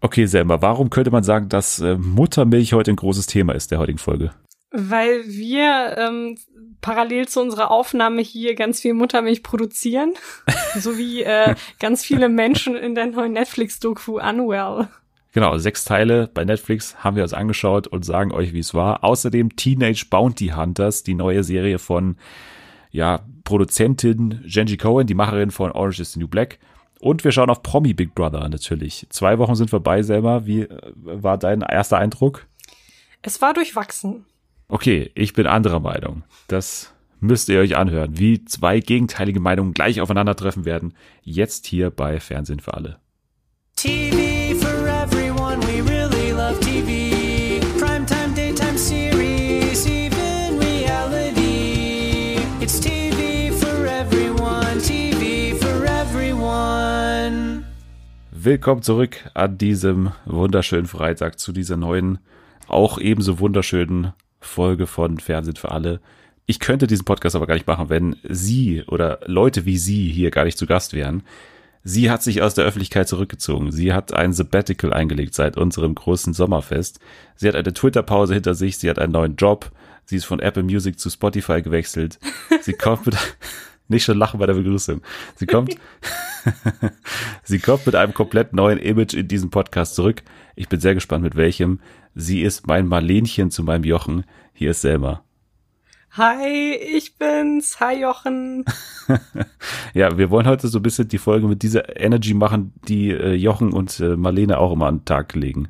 Okay, Selma, warum könnte man sagen, dass äh, Muttermilch heute ein großes Thema ist der heutigen Folge? Weil wir ähm, parallel zu unserer Aufnahme hier ganz viel Muttermilch produzieren, so wie äh, ganz viele Menschen in der neuen Netflix-Doku Unwell. Genau, sechs Teile bei Netflix haben wir uns angeschaut und sagen euch, wie es war. Außerdem Teenage Bounty Hunters, die neue Serie von ja, Produzentin Genji Cohen, die Macherin von Orange is the New Black. Und wir schauen auf Promi Big Brother natürlich. Zwei Wochen sind vorbei, selber. Wie äh, war dein erster Eindruck? Es war durchwachsen. Okay, ich bin anderer Meinung. Das müsst ihr euch anhören, wie zwei gegenteilige Meinungen gleich aufeinandertreffen werden. Jetzt hier bei Fernsehen für alle. TV. Willkommen zurück an diesem wunderschönen Freitag zu dieser neuen, auch ebenso wunderschönen Folge von Fernsehen für alle. Ich könnte diesen Podcast aber gar nicht machen, wenn Sie oder Leute wie Sie hier gar nicht zu Gast wären. Sie hat sich aus der Öffentlichkeit zurückgezogen. Sie hat ein Sabbatical eingelegt seit unserem großen Sommerfest. Sie hat eine Twitter-Pause hinter sich. Sie hat einen neuen Job. Sie ist von Apple Music zu Spotify gewechselt. Sie kommt mit, nicht schon lachen bei der Begrüßung. Sie kommt, sie kommt mit einem komplett neuen Image in diesen Podcast zurück. Ich bin sehr gespannt mit welchem. Sie ist mein Marlenchen zu meinem Jochen. Hier ist Selma. Hi, ich bin's. Hi, Jochen. ja, wir wollen heute so ein bisschen die Folge mit dieser Energy machen, die äh, Jochen und äh, Marlene auch immer an den Tag legen.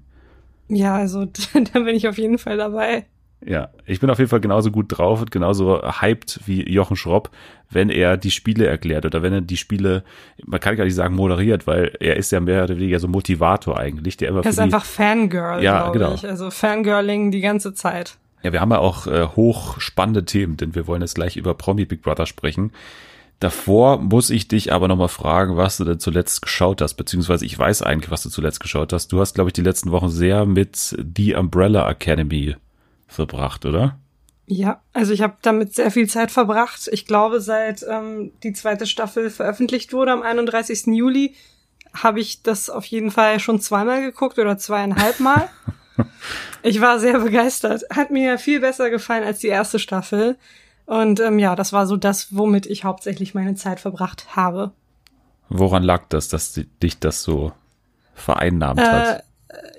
Ja, also da bin ich auf jeden Fall dabei. Ja, ich bin auf jeden Fall genauso gut drauf und genauso hyped wie Jochen Schropp, wenn er die Spiele erklärt oder wenn er die Spiele, man kann gar nicht sagen moderiert, weil er ist ja mehr oder weniger so Motivator eigentlich, der immer. Er ist die, einfach Fangirl, ja, genau. Ich. Also Fangirling die ganze Zeit. Ja, wir haben ja auch äh, hochspannende Themen, denn wir wollen jetzt gleich über Promi Big Brother sprechen. Davor muss ich dich aber nochmal fragen, was du denn zuletzt geschaut hast, beziehungsweise ich weiß eigentlich, was du zuletzt geschaut hast. Du hast, glaube ich, die letzten Wochen sehr mit The Umbrella Academy verbracht, oder? Ja, also ich habe damit sehr viel Zeit verbracht. Ich glaube, seit ähm, die zweite Staffel veröffentlicht wurde am 31. Juli, habe ich das auf jeden Fall schon zweimal geguckt oder zweieinhalb Mal. ich war sehr begeistert. Hat mir viel besser gefallen als die erste Staffel. Und ähm, ja, das war so das, womit ich hauptsächlich meine Zeit verbracht habe. Woran lag das, dass dich das so vereinnahmt äh, hat?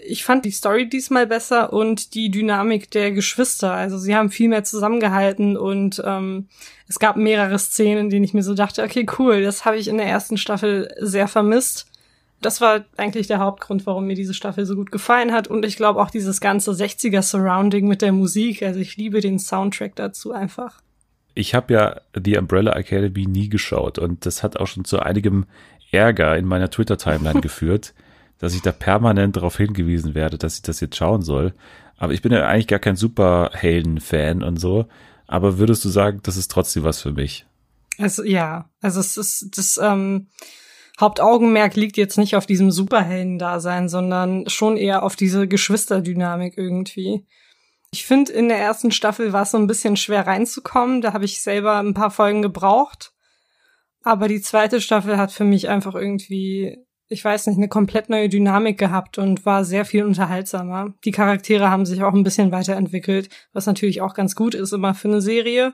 Ich fand die Story diesmal besser und die Dynamik der Geschwister. Also sie haben viel mehr zusammengehalten und ähm, es gab mehrere Szenen, in denen ich mir so dachte, okay, cool, das habe ich in der ersten Staffel sehr vermisst. Das war eigentlich der Hauptgrund, warum mir diese Staffel so gut gefallen hat. Und ich glaube auch dieses ganze 60er Surrounding mit der Musik. Also ich liebe den Soundtrack dazu einfach. Ich habe ja die Umbrella Academy nie geschaut und das hat auch schon zu einigem Ärger in meiner Twitter-Timeline geführt dass ich da permanent darauf hingewiesen werde, dass ich das jetzt schauen soll. Aber ich bin ja eigentlich gar kein Superhelden-Fan und so. Aber würdest du sagen, das ist trotzdem was für mich? Also ja, also es ist das ähm, Hauptaugenmerk liegt jetzt nicht auf diesem Superhelden-Dasein, sondern schon eher auf diese Geschwisterdynamik irgendwie. Ich finde, in der ersten Staffel war es so ein bisschen schwer reinzukommen. Da habe ich selber ein paar Folgen gebraucht. Aber die zweite Staffel hat für mich einfach irgendwie ich weiß nicht, eine komplett neue Dynamik gehabt und war sehr viel unterhaltsamer. Die Charaktere haben sich auch ein bisschen weiterentwickelt, was natürlich auch ganz gut ist immer für eine Serie.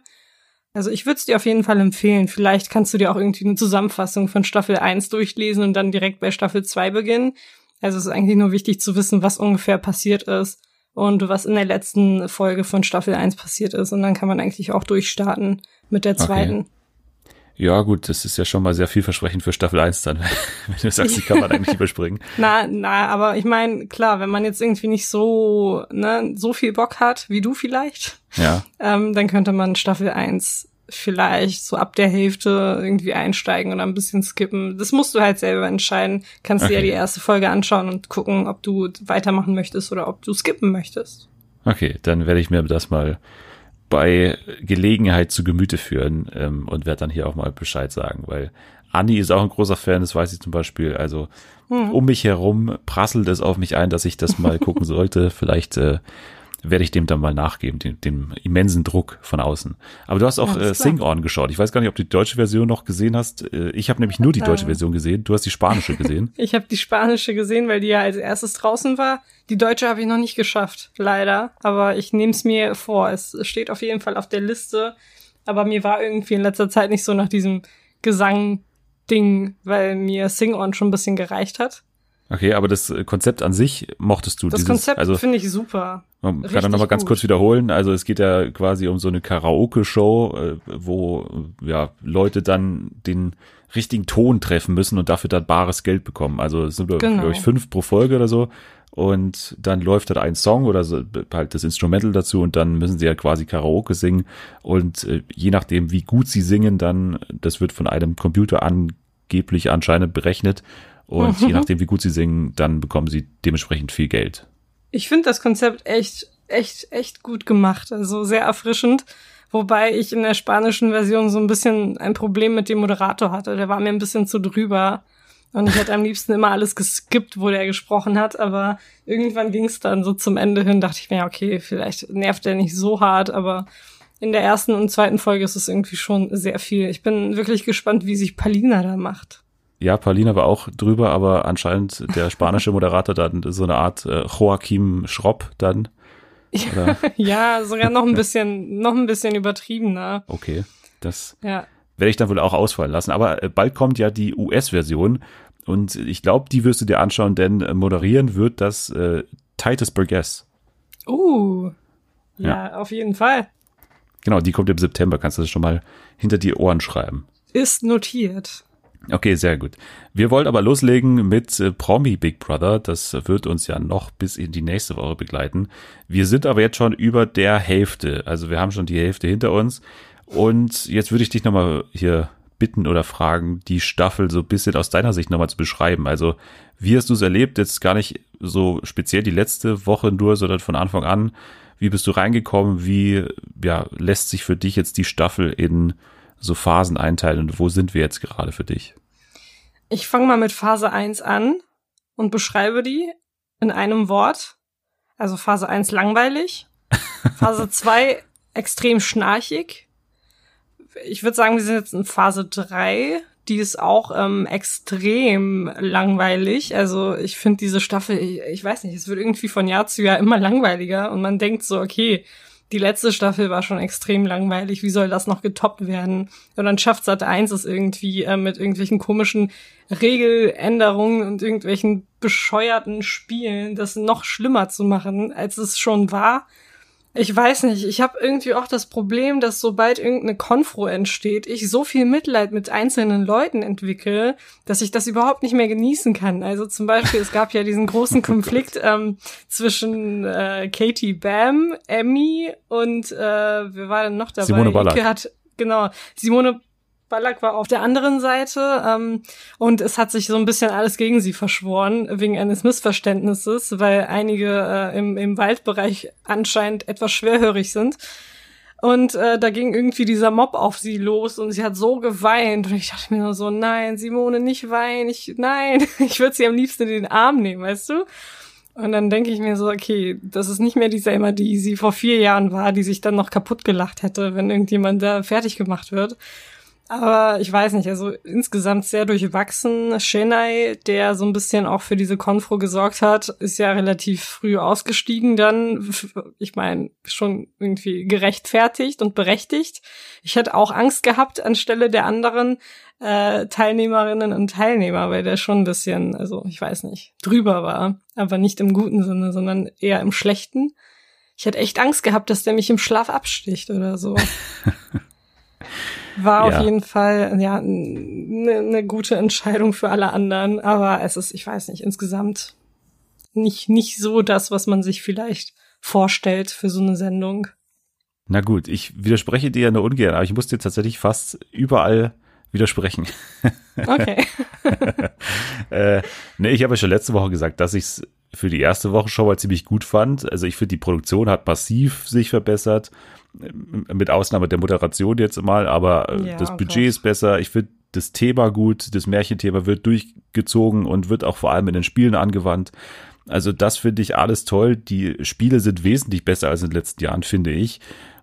Also ich würde es dir auf jeden Fall empfehlen. Vielleicht kannst du dir auch irgendwie eine Zusammenfassung von Staffel 1 durchlesen und dann direkt bei Staffel 2 beginnen. Also es ist eigentlich nur wichtig zu wissen, was ungefähr passiert ist und was in der letzten Folge von Staffel 1 passiert ist. Und dann kann man eigentlich auch durchstarten mit der zweiten. Okay. Ja, gut, das ist ja schon mal sehr vielversprechend für Staffel 1 dann, wenn du sagst, die kann man eigentlich überspringen. Na, na, aber ich meine, klar, wenn man jetzt irgendwie nicht so, ne, so viel Bock hat, wie du vielleicht, ja. ähm, dann könnte man Staffel 1 vielleicht so ab der Hälfte irgendwie einsteigen oder ein bisschen skippen. Das musst du halt selber entscheiden. Kannst okay. dir ja die erste Folge anschauen und gucken, ob du weitermachen möchtest oder ob du skippen möchtest. Okay, dann werde ich mir das mal bei Gelegenheit zu Gemüte führen ähm, und werde dann hier auch mal Bescheid sagen, weil Anni ist auch ein großer Fan, das weiß ich zum Beispiel. Also mhm. um mich herum prasselt es auf mich ein, dass ich das mal gucken sollte. Vielleicht äh, werde ich dem dann mal nachgeben, dem, dem immensen Druck von außen. Aber du hast auch äh, Sing On geschaut. Ich weiß gar nicht, ob du die deutsche Version noch gesehen hast. Äh, ich habe nämlich nur die deutsche Version gesehen. Du hast die spanische gesehen. ich habe die spanische gesehen, weil die ja als erstes draußen war. Die deutsche habe ich noch nicht geschafft, leider. Aber ich nehme es mir vor. Es steht auf jeden Fall auf der Liste. Aber mir war irgendwie in letzter Zeit nicht so nach diesem Gesang-Ding, weil mir Sing On schon ein bisschen gereicht hat. Okay, aber das Konzept an sich mochtest du? Das dieses, Konzept also, finde ich super. Man kann dann nochmal ganz kurz wiederholen. Also es geht ja quasi um so eine Karaoke-Show, äh, wo ja Leute dann den richtigen Ton treffen müssen und dafür dann bares Geld bekommen. Also es sind, genau. glaube ich, fünf pro Folge oder so. Und dann läuft halt ein Song oder so, halt das Instrumental dazu und dann müssen sie ja quasi Karaoke singen. Und äh, je nachdem, wie gut sie singen, dann, das wird von einem Computer angeblich anscheinend berechnet und mhm. je nachdem, wie gut sie singen, dann bekommen sie dementsprechend viel Geld. Ich finde das Konzept echt, echt, echt gut gemacht. Also sehr erfrischend. Wobei ich in der spanischen Version so ein bisschen ein Problem mit dem Moderator hatte. Der war mir ein bisschen zu drüber. Und ich hätte am liebsten immer alles geskippt, wo der gesprochen hat. Aber irgendwann ging es dann so zum Ende hin, dachte ich mir, okay, vielleicht nervt der nicht so hart, aber in der ersten und zweiten Folge ist es irgendwie schon sehr viel. Ich bin wirklich gespannt, wie sich Palina da macht. Ja, Paulina war auch drüber, aber anscheinend der spanische Moderator dann so eine Art äh, Joachim Schropp dann. Oder? ja, sogar noch ein bisschen, noch ein bisschen übertriebener. Okay, das ja. werde ich dann wohl auch ausfallen lassen. Aber äh, bald kommt ja die US-Version und ich glaube, die wirst du dir anschauen, denn äh, moderieren wird das äh, Titus Burgess. Uh, ja, ja, auf jeden Fall. Genau, die kommt im September. Kannst du das schon mal hinter die Ohren schreiben? Ist notiert. Okay, sehr gut. Wir wollen aber loslegen mit äh, Promi Big Brother. Das wird uns ja noch bis in die nächste Woche begleiten. Wir sind aber jetzt schon über der Hälfte. Also wir haben schon die Hälfte hinter uns. Und jetzt würde ich dich nochmal hier bitten oder fragen, die Staffel so ein bisschen aus deiner Sicht nochmal zu beschreiben. Also wie hast du es erlebt? Jetzt gar nicht so speziell die letzte Woche nur, sondern von Anfang an. Wie bist du reingekommen? Wie ja, lässt sich für dich jetzt die Staffel in so Phasen einteilen und wo sind wir jetzt gerade für dich? Ich fange mal mit Phase 1 an und beschreibe die in einem Wort. Also Phase 1 langweilig, Phase 2 extrem schnarchig. Ich würde sagen, wir sind jetzt in Phase 3. Die ist auch ähm, extrem langweilig. Also ich finde diese Staffel, ich, ich weiß nicht, es wird irgendwie von Jahr zu Jahr immer langweiliger und man denkt so, okay, die letzte Staffel war schon extrem langweilig. Wie soll das noch getoppt werden? Und dann schafft Sat 1 es irgendwie äh, mit irgendwelchen komischen Regeländerungen und irgendwelchen bescheuerten Spielen, das noch schlimmer zu machen, als es schon war. Ich weiß nicht, ich habe irgendwie auch das Problem, dass sobald irgendeine Konfro entsteht, ich so viel Mitleid mit einzelnen Leuten entwickle, dass ich das überhaupt nicht mehr genießen kann. Also zum Beispiel, es gab ja diesen großen Konflikt ähm, zwischen äh, Katie Bam, Emmy und äh, wer war denn noch dabei? Simone Ballack. hat genau Simone Ballack war auf der anderen Seite ähm, und es hat sich so ein bisschen alles gegen sie verschworen wegen eines Missverständnisses, weil einige äh, im, im Waldbereich anscheinend etwas schwerhörig sind. Und äh, da ging irgendwie dieser Mob auf sie los und sie hat so geweint und ich dachte mir nur so, nein, Simone, nicht weinen, ich, nein, ich würde sie am liebsten in den Arm nehmen, weißt du? Und dann denke ich mir so, okay, das ist nicht mehr die Selma, die sie vor vier Jahren war, die sich dann noch kaputt gelacht hätte, wenn irgendjemand da fertig gemacht wird. Aber ich weiß nicht, also insgesamt sehr durchwachsen. Shenai, der so ein bisschen auch für diese Konfro gesorgt hat, ist ja relativ früh ausgestiegen dann. Ich meine, schon irgendwie gerechtfertigt und berechtigt. Ich hätte auch Angst gehabt anstelle der anderen äh, Teilnehmerinnen und Teilnehmer, weil der schon ein bisschen, also ich weiß nicht, drüber war. Aber nicht im guten Sinne, sondern eher im schlechten. Ich hätte echt Angst gehabt, dass der mich im Schlaf absticht oder so. War ja. auf jeden Fall ja eine ne gute Entscheidung für alle anderen, aber es ist, ich weiß nicht, insgesamt nicht nicht so das, was man sich vielleicht vorstellt für so eine Sendung. Na gut, ich widerspreche dir ja nur ungern, aber ich muss dir tatsächlich fast überall widersprechen. Okay. äh, nee, ich habe ja schon letzte Woche gesagt, dass ich es für die erste Woche schon mal ziemlich gut fand. Also ich finde, die Produktion hat massiv sich verbessert mit Ausnahme der Moderation jetzt mal, aber äh, ja, das Budget okay. ist besser. Ich finde das Thema gut, das Märchenthema wird durchgezogen und wird auch vor allem in den Spielen angewandt. Also das finde ich alles toll. Die Spiele sind wesentlich besser als in den letzten Jahren, finde ich.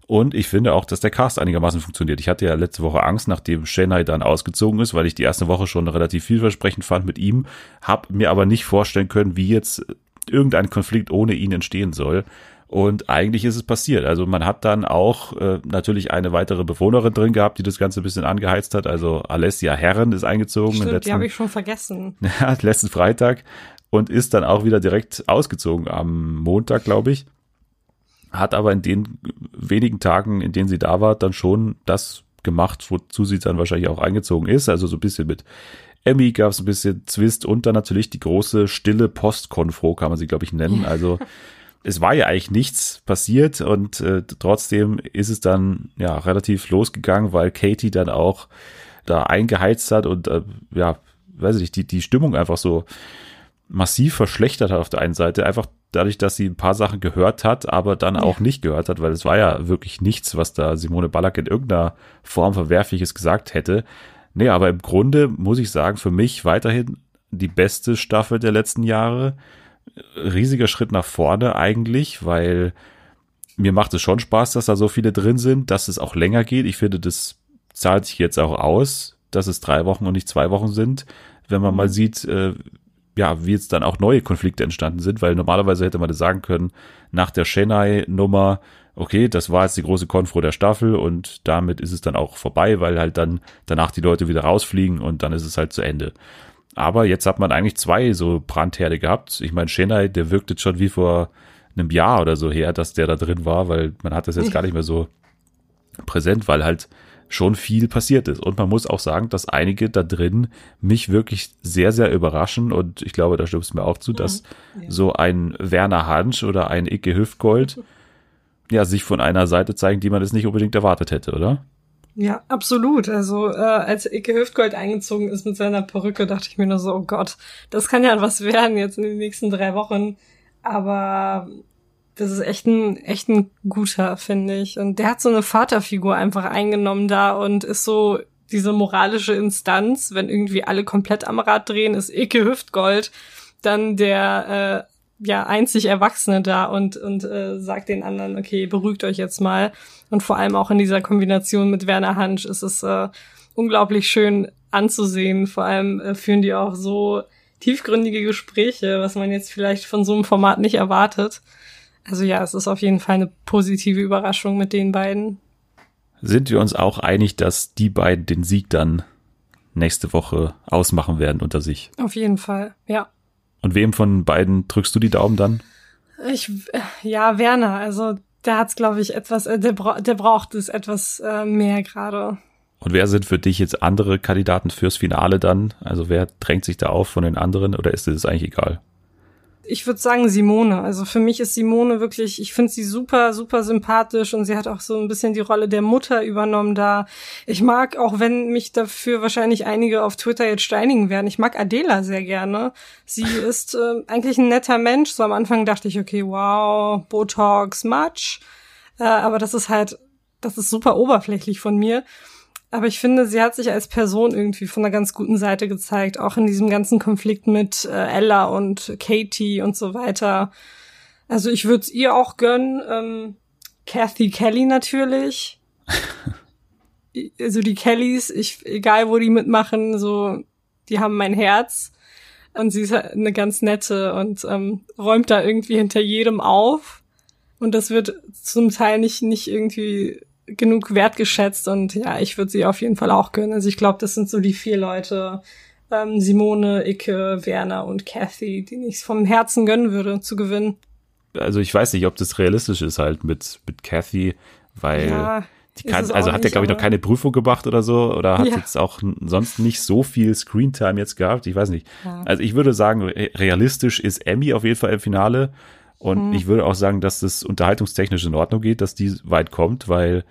Und ich finde auch, dass der Cast einigermaßen funktioniert. Ich hatte ja letzte Woche Angst, nachdem Shenai dann ausgezogen ist, weil ich die erste Woche schon relativ vielversprechend fand mit ihm, habe mir aber nicht vorstellen können, wie jetzt irgendein Konflikt ohne ihn entstehen soll. Und eigentlich ist es passiert. Also man hat dann auch äh, natürlich eine weitere Bewohnerin drin gehabt, die das Ganze ein bisschen angeheizt hat. Also Alessia Herren ist eingezogen. Stimmt, letzten, die habe ich schon vergessen. Ja, letzten Freitag und ist dann auch wieder direkt ausgezogen am Montag, glaube ich. Hat aber in den wenigen Tagen, in denen sie da war, dann schon das gemacht, wozu sie dann wahrscheinlich auch eingezogen ist. Also so ein bisschen mit Emmy gab es ein bisschen Zwist und dann natürlich die große stille Postkonfro, kann man sie, glaube ich, nennen. Also es war ja eigentlich nichts passiert und äh, trotzdem ist es dann ja relativ losgegangen, weil Katie dann auch da eingeheizt hat und äh, ja, weiß ich nicht, die, die Stimmung einfach so massiv verschlechtert hat auf der einen Seite, einfach dadurch, dass sie ein paar Sachen gehört hat, aber dann auch nicht gehört hat, weil es war ja wirklich nichts, was da Simone Ballack in irgendeiner Form Verwerfliches gesagt hätte. Nee, aber im Grunde muss ich sagen, für mich weiterhin die beste Staffel der letzten Jahre riesiger Schritt nach vorne eigentlich, weil mir macht es schon Spaß, dass da so viele drin sind, dass es auch länger geht. Ich finde, das zahlt sich jetzt auch aus, dass es drei Wochen und nicht zwei Wochen sind, wenn man mal sieht, äh, ja, wie jetzt dann auch neue Konflikte entstanden sind, weil normalerweise hätte man das sagen können, nach der Chennai-Nummer, okay, das war jetzt die große Konfro der Staffel und damit ist es dann auch vorbei, weil halt dann danach die Leute wieder rausfliegen und dann ist es halt zu Ende. Aber jetzt hat man eigentlich zwei so Brandherde gehabt. Ich meine, Chennai, der wirkt jetzt schon wie vor einem Jahr oder so her, dass der da drin war, weil man hat das jetzt gar nicht mehr so präsent, weil halt schon viel passiert ist. Und man muss auch sagen, dass einige da drin mich wirklich sehr, sehr überraschen. Und ich glaube, da stimmst du mir auch zu, dass ja. so ein Werner Hansch oder ein Icke Hüftgold ja sich von einer Seite zeigen, die man es nicht unbedingt erwartet hätte, oder? Ja, absolut. Also äh, als Icke Hüftgold eingezogen ist mit seiner Perücke, dachte ich mir nur so, oh Gott, das kann ja was werden jetzt in den nächsten drei Wochen. Aber das ist echt ein, echt ein guter, finde ich. Und der hat so eine Vaterfigur einfach eingenommen da und ist so diese moralische Instanz, wenn irgendwie alle komplett am Rad drehen, ist Icke Hüftgold dann der äh, ja einzig Erwachsene da und und äh, sagt den anderen, okay, beruhigt euch jetzt mal. Und vor allem auch in dieser Kombination mit Werner Hansch ist es äh, unglaublich schön anzusehen. Vor allem äh, führen die auch so tiefgründige Gespräche, was man jetzt vielleicht von so einem Format nicht erwartet. Also ja, es ist auf jeden Fall eine positive Überraschung mit den beiden. Sind wir uns auch einig, dass die beiden den Sieg dann nächste Woche ausmachen werden unter sich? Auf jeden Fall, ja. Und wem von beiden drückst du die Daumen dann? Ich, ja, Werner. Also der hat's, glaube ich, etwas, äh, der, bra der braucht es etwas äh, mehr gerade. Und wer sind für dich jetzt andere Kandidaten fürs Finale dann? Also wer drängt sich da auf von den anderen oder ist es eigentlich egal? Ich würde sagen Simone. Also für mich ist Simone wirklich, ich finde sie super, super sympathisch und sie hat auch so ein bisschen die Rolle der Mutter übernommen da. Ich mag, auch wenn mich dafür wahrscheinlich einige auf Twitter jetzt steinigen werden, ich mag Adela sehr gerne. Sie ist äh, eigentlich ein netter Mensch. So am Anfang dachte ich, okay, wow, Botox, much. Äh, aber das ist halt, das ist super oberflächlich von mir. Aber ich finde, sie hat sich als Person irgendwie von einer ganz guten Seite gezeigt, auch in diesem ganzen Konflikt mit äh, Ella und Katie und so weiter. Also ich würde es ihr auch gönnen. Ähm, Kathy Kelly natürlich. also die Kellys, ich, egal wo die mitmachen, so, die haben mein Herz. Und sie ist halt eine ganz nette und ähm, räumt da irgendwie hinter jedem auf. Und das wird zum Teil nicht, nicht irgendwie genug wertgeschätzt und ja, ich würde sie auf jeden Fall auch gönnen. Also ich glaube, das sind so die vier Leute, ähm, Simone, Icke, Werner und Kathy, die ich vom Herzen gönnen würde zu gewinnen. Also ich weiß nicht, ob das realistisch ist halt mit, mit Kathy, weil ja, die kann, also hat er glaube ich noch keine Prüfung gemacht oder so oder hat ja. jetzt auch sonst nicht so viel Screentime jetzt gehabt, ich weiß nicht. Ja. Also ich würde sagen, realistisch ist Emmy auf jeden Fall im Finale und mhm. ich würde auch sagen, dass das unterhaltungstechnisch in Ordnung geht, dass die weit kommt, weil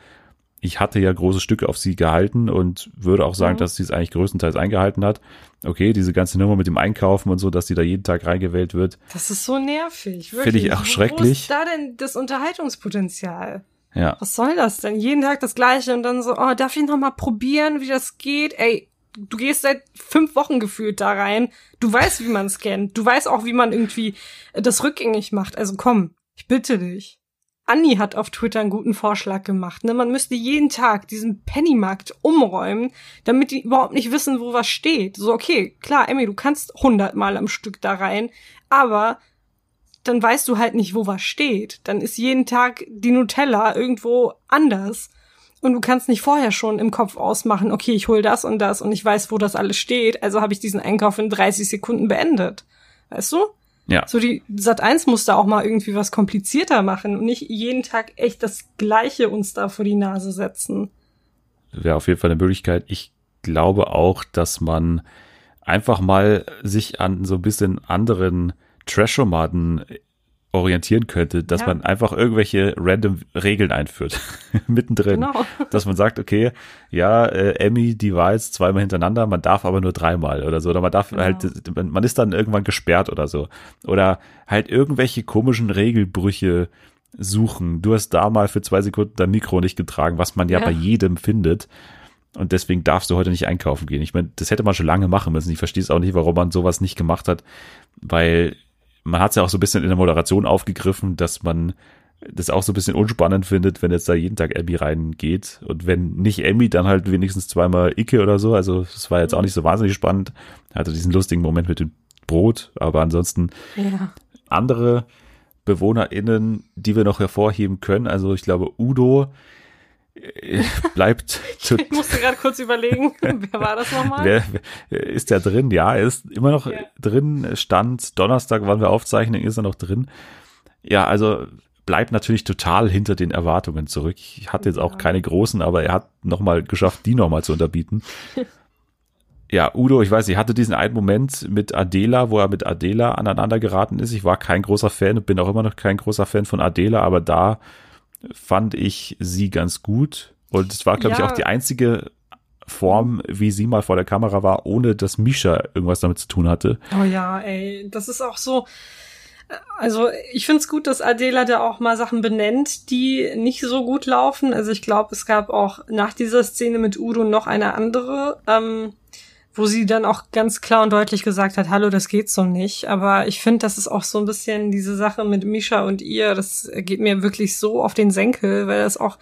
ich hatte ja große Stücke auf sie gehalten und würde auch sagen, mhm. dass sie es eigentlich größtenteils eingehalten hat. Okay, diese ganze Nummer mit dem Einkaufen und so, dass sie da jeden Tag reingewählt wird. Das ist so nervig. Finde ich auch schrecklich. Wo ist da denn das Unterhaltungspotenzial? Ja. Was soll das denn? Jeden Tag das Gleiche und dann so, oh, darf ich noch mal probieren, wie das geht? Ey, du gehst seit fünf Wochen gefühlt da rein. Du weißt, wie man scannt. Du weißt auch, wie man irgendwie das rückgängig macht. Also komm, ich bitte dich. Anni hat auf Twitter einen guten Vorschlag gemacht. Ne? Man müsste jeden Tag diesen Pennymarkt umräumen, damit die überhaupt nicht wissen, wo was steht. So, okay, klar, Emmy, du kannst hundertmal am Stück da rein, aber dann weißt du halt nicht, wo was steht. Dann ist jeden Tag die Nutella irgendwo anders. Und du kannst nicht vorher schon im Kopf ausmachen, okay, ich hol das und das und ich weiß, wo das alles steht, also habe ich diesen Einkauf in 30 Sekunden beendet. Weißt du? Ja. So die Sat 1 muss da auch mal irgendwie was komplizierter machen und nicht jeden Tag echt das Gleiche uns da vor die Nase setzen. Wäre auf jeden Fall eine Möglichkeit. Ich glaube auch, dass man einfach mal sich an so ein bisschen anderen Trash-Formaten orientieren könnte, dass ja. man einfach irgendwelche random Regeln einführt, mittendrin. Genau. Dass man sagt, okay, ja, äh, Emmy, die war jetzt zweimal hintereinander, man darf aber nur dreimal oder so. Oder man darf genau. halt, man ist dann irgendwann gesperrt oder so. Oder halt irgendwelche komischen Regelbrüche suchen. Du hast da mal für zwei Sekunden dein Mikro nicht getragen, was man ja, ja. bei jedem findet. Und deswegen darfst du heute nicht einkaufen gehen. Ich meine, das hätte man schon lange machen müssen. Ich verstehe es auch nicht, warum man sowas nicht gemacht hat, weil man hat es ja auch so ein bisschen in der Moderation aufgegriffen, dass man das auch so ein bisschen unspannend findet, wenn jetzt da jeden Tag Emmy reingeht. Und wenn nicht Emmy, dann halt wenigstens zweimal Icke oder so. Also es war jetzt auch nicht so wahnsinnig spannend. Hatte diesen lustigen Moment mit dem Brot, aber ansonsten ja. andere BewohnerInnen, die wir noch hervorheben können. Also ich glaube, Udo äh, bleibt. ich musste gerade kurz überlegen, wer war das nochmal? Wer, wer, ist der drin? Ja, er ist immer noch ja. drin. Stand Donnerstag, wann wir aufzeichnen, ist er noch drin. Ja, also bleibt natürlich total hinter den Erwartungen zurück. Ich hatte jetzt auch keine großen, aber er hat nochmal geschafft, die nochmal zu unterbieten. ja, Udo, ich weiß, ich hatte diesen einen Moment mit Adela, wo er mit Adela aneinander geraten ist. Ich war kein großer Fan und bin auch immer noch kein großer Fan von Adela, aber da fand ich sie ganz gut. Und es war, glaube ja. ich, auch die einzige Form, wie sie mal vor der Kamera war, ohne dass Misha irgendwas damit zu tun hatte. Oh ja, ey, das ist auch so. Also ich finde es gut, dass Adela da auch mal Sachen benennt, die nicht so gut laufen. Also ich glaube, es gab auch nach dieser Szene mit Udo noch eine andere. Ähm, wo sie dann auch ganz klar und deutlich gesagt hat, hallo, das geht so nicht. Aber ich finde, das ist auch so ein bisschen diese Sache mit Misha und ihr, das geht mir wirklich so auf den Senkel, weil das auch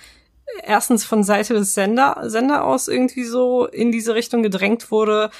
erstens von Seite des Sender, Sender aus irgendwie so in diese Richtung gedrängt wurde.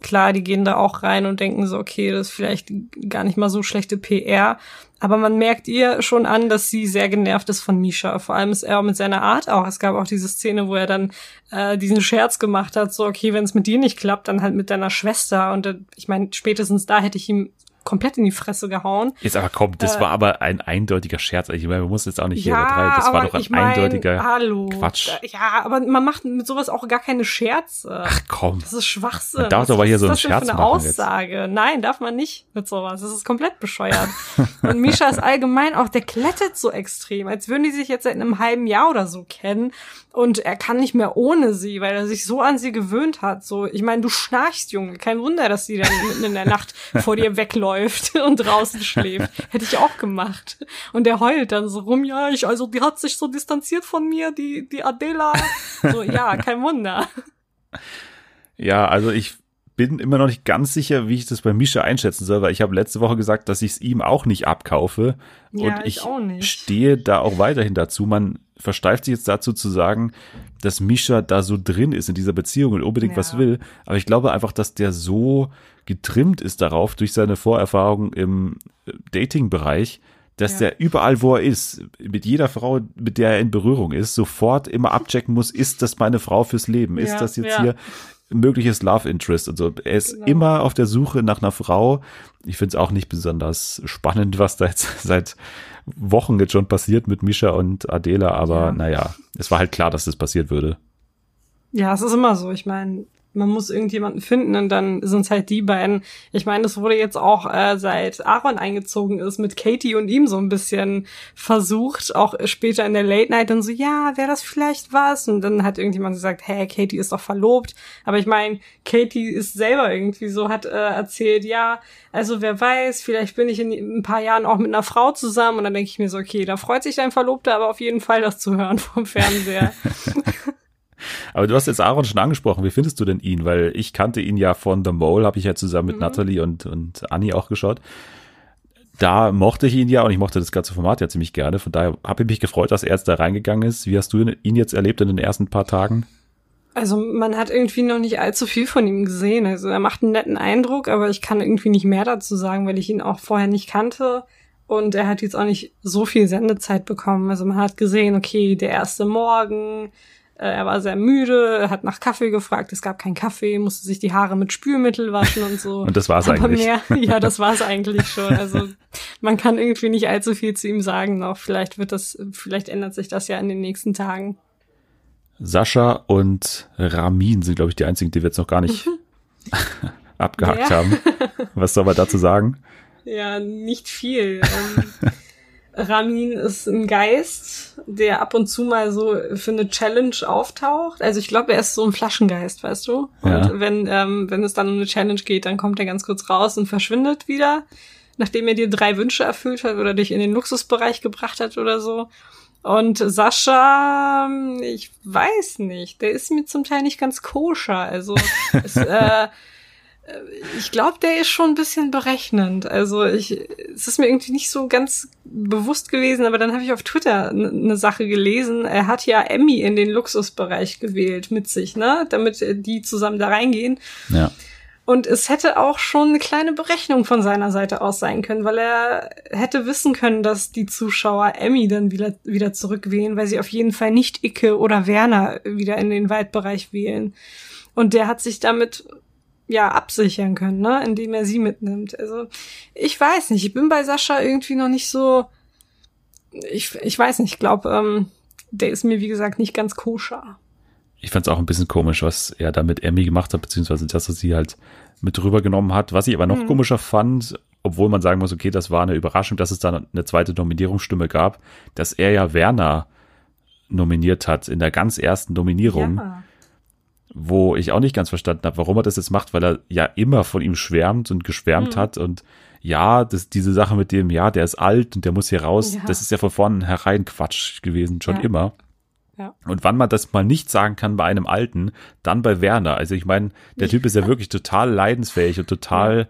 Klar, die gehen da auch rein und denken so, okay, das ist vielleicht gar nicht mal so schlechte PR. Aber man merkt ihr schon an, dass sie sehr genervt ist von Misha. Vor allem ist er mit seiner Art auch. Es gab auch diese Szene, wo er dann äh, diesen Scherz gemacht hat, so, okay, wenn es mit dir nicht klappt, dann halt mit deiner Schwester. Und äh, ich meine, spätestens da hätte ich ihm komplett in die Fresse gehauen. Jetzt aber komm, das äh, war aber ein eindeutiger Scherz. Ich meine, man muss jetzt auch nicht hier ja, übertreiben. Das war doch ein mein, eindeutiger hallo, Quatsch. Ja, aber man macht mit sowas auch gar keine Scherze. Ach komm. Das ist Schwachsinn. Man darf doch aber hier so einen Scherz für eine machen Aussage? Jetzt. Nein, darf man nicht mit sowas. Das ist komplett bescheuert. Und Misha ist allgemein auch, der klettet so extrem, als würden die sich jetzt seit einem halben Jahr oder so kennen. Und er kann nicht mehr ohne sie, weil er sich so an sie gewöhnt hat. So, ich meine, du schnarchst, Junge. Kein Wunder, dass sie dann mitten in der Nacht vor dir wegläuft und draußen schläft. Hätte ich auch gemacht. Und der heult dann so rum, ja, ich, also die hat sich so distanziert von mir, die, die Adela. So, ja, kein Wunder. Ja, also ich bin immer noch nicht ganz sicher, wie ich das bei Misha einschätzen soll, weil ich habe letzte Woche gesagt, dass ich es ihm auch nicht abkaufe. Ja, und ich, ich stehe da auch weiterhin dazu. Man versteift sich jetzt dazu zu sagen, dass Misha da so drin ist in dieser Beziehung und unbedingt ja. was will. Aber ich glaube einfach, dass der so getrimmt ist darauf durch seine Vorerfahrung im äh, Dating-Bereich, dass ja. der überall, wo er ist, mit jeder Frau, mit der er in Berührung ist, sofort immer abchecken muss, ist das meine Frau fürs Leben? Ist ja, das jetzt ja. hier mögliches Love Interest und so. Er ist genau. immer auf der Suche nach einer Frau. Ich finde es auch nicht besonders spannend, was da jetzt seit Wochen jetzt schon passiert mit Misha und Adela, aber ja. naja, es war halt klar, dass das passiert würde. Ja, es ist immer so. Ich meine, man muss irgendjemanden finden und dann sind es halt die beiden. Ich meine, das wurde jetzt auch äh, seit Aaron eingezogen ist mit Katie und ihm so ein bisschen versucht, auch später in der Late Night dann so, ja, wäre das vielleicht was? Und dann hat irgendjemand gesagt, hey, Katie ist doch verlobt. Aber ich meine, Katie ist selber irgendwie so, hat äh, erzählt, ja, also wer weiß, vielleicht bin ich in ein paar Jahren auch mit einer Frau zusammen und dann denke ich mir so, okay, da freut sich dein Verlobter aber auf jeden Fall, das zu hören vom Fernseher. Aber du hast jetzt Aaron schon angesprochen. Wie findest du denn ihn? Weil ich kannte ihn ja von The Mole, habe ich ja zusammen mit mhm. Natalie und, und Annie auch geschaut. Da mochte ich ihn ja und ich mochte das ganze Format ja ziemlich gerne. Von daher habe ich mich gefreut, dass er jetzt da reingegangen ist. Wie hast du ihn jetzt erlebt in den ersten paar Tagen? Also man hat irgendwie noch nicht allzu viel von ihm gesehen. Also er macht einen netten Eindruck, aber ich kann irgendwie nicht mehr dazu sagen, weil ich ihn auch vorher nicht kannte. Und er hat jetzt auch nicht so viel Sendezeit bekommen. Also man hat gesehen, okay, der erste Morgen, er war sehr müde, er hat nach Kaffee gefragt, es gab keinen Kaffee, musste sich die Haare mit Spülmittel waschen und so. und das war's eigentlich. Mehr, ja, das war's eigentlich schon. Also man kann irgendwie nicht allzu viel zu ihm sagen noch. Vielleicht wird das, vielleicht ändert sich das ja in den nächsten Tagen. Sascha und Ramin sind, glaube ich, die einzigen, die wir jetzt noch gar nicht abgehakt ja. haben. Was soll man dazu sagen? Ja, nicht viel. Ähm, Ramin ist ein Geist, der ab und zu mal so für eine Challenge auftaucht. Also ich glaube, er ist so ein Flaschengeist, weißt du? Ja. Und wenn, ähm, wenn es dann um eine Challenge geht, dann kommt er ganz kurz raus und verschwindet wieder, nachdem er dir drei Wünsche erfüllt hat oder dich in den Luxusbereich gebracht hat oder so. Und Sascha, ich weiß nicht, der ist mir zum Teil nicht ganz koscher. Also es, äh, ich glaube, der ist schon ein bisschen berechnend. Also ich, es ist mir irgendwie nicht so ganz bewusst gewesen, aber dann habe ich auf Twitter eine Sache gelesen. Er hat ja Emmy in den Luxusbereich gewählt mit sich, ne, damit die zusammen da reingehen. Ja. Und es hätte auch schon eine kleine Berechnung von seiner Seite aus sein können, weil er hätte wissen können, dass die Zuschauer Emmy dann wieder, wieder zurückwählen, weil sie auf jeden Fall nicht Icke oder Werner wieder in den Waldbereich wählen. Und der hat sich damit ja absichern können, ne, indem er sie mitnimmt. Also ich weiß nicht, ich bin bei Sascha irgendwie noch nicht so. Ich, ich weiß nicht, ich glaube, ähm, der ist mir wie gesagt nicht ganz koscher ich fand es auch ein bisschen komisch, was er da mit Emmy gemacht hat, beziehungsweise dass er sie halt mit rübergenommen hat. Was ich aber noch mhm. komischer fand, obwohl man sagen muss, okay, das war eine Überraschung, dass es dann eine zweite Nominierungsstimme gab, dass er ja Werner nominiert hat in der ganz ersten Nominierung. Ja. Wo ich auch nicht ganz verstanden habe, warum er das jetzt macht, weil er ja immer von ihm schwärmt und geschwärmt mhm. hat und ja, das, diese Sache mit dem, ja, der ist alt und der muss hier raus, ja. das ist ja von vornherein Quatsch gewesen, schon ja. immer. Ja. Und wann man das mal nicht sagen kann bei einem Alten, dann bei Werner. Also ich meine, der Typ ist ja wirklich total leidensfähig und total,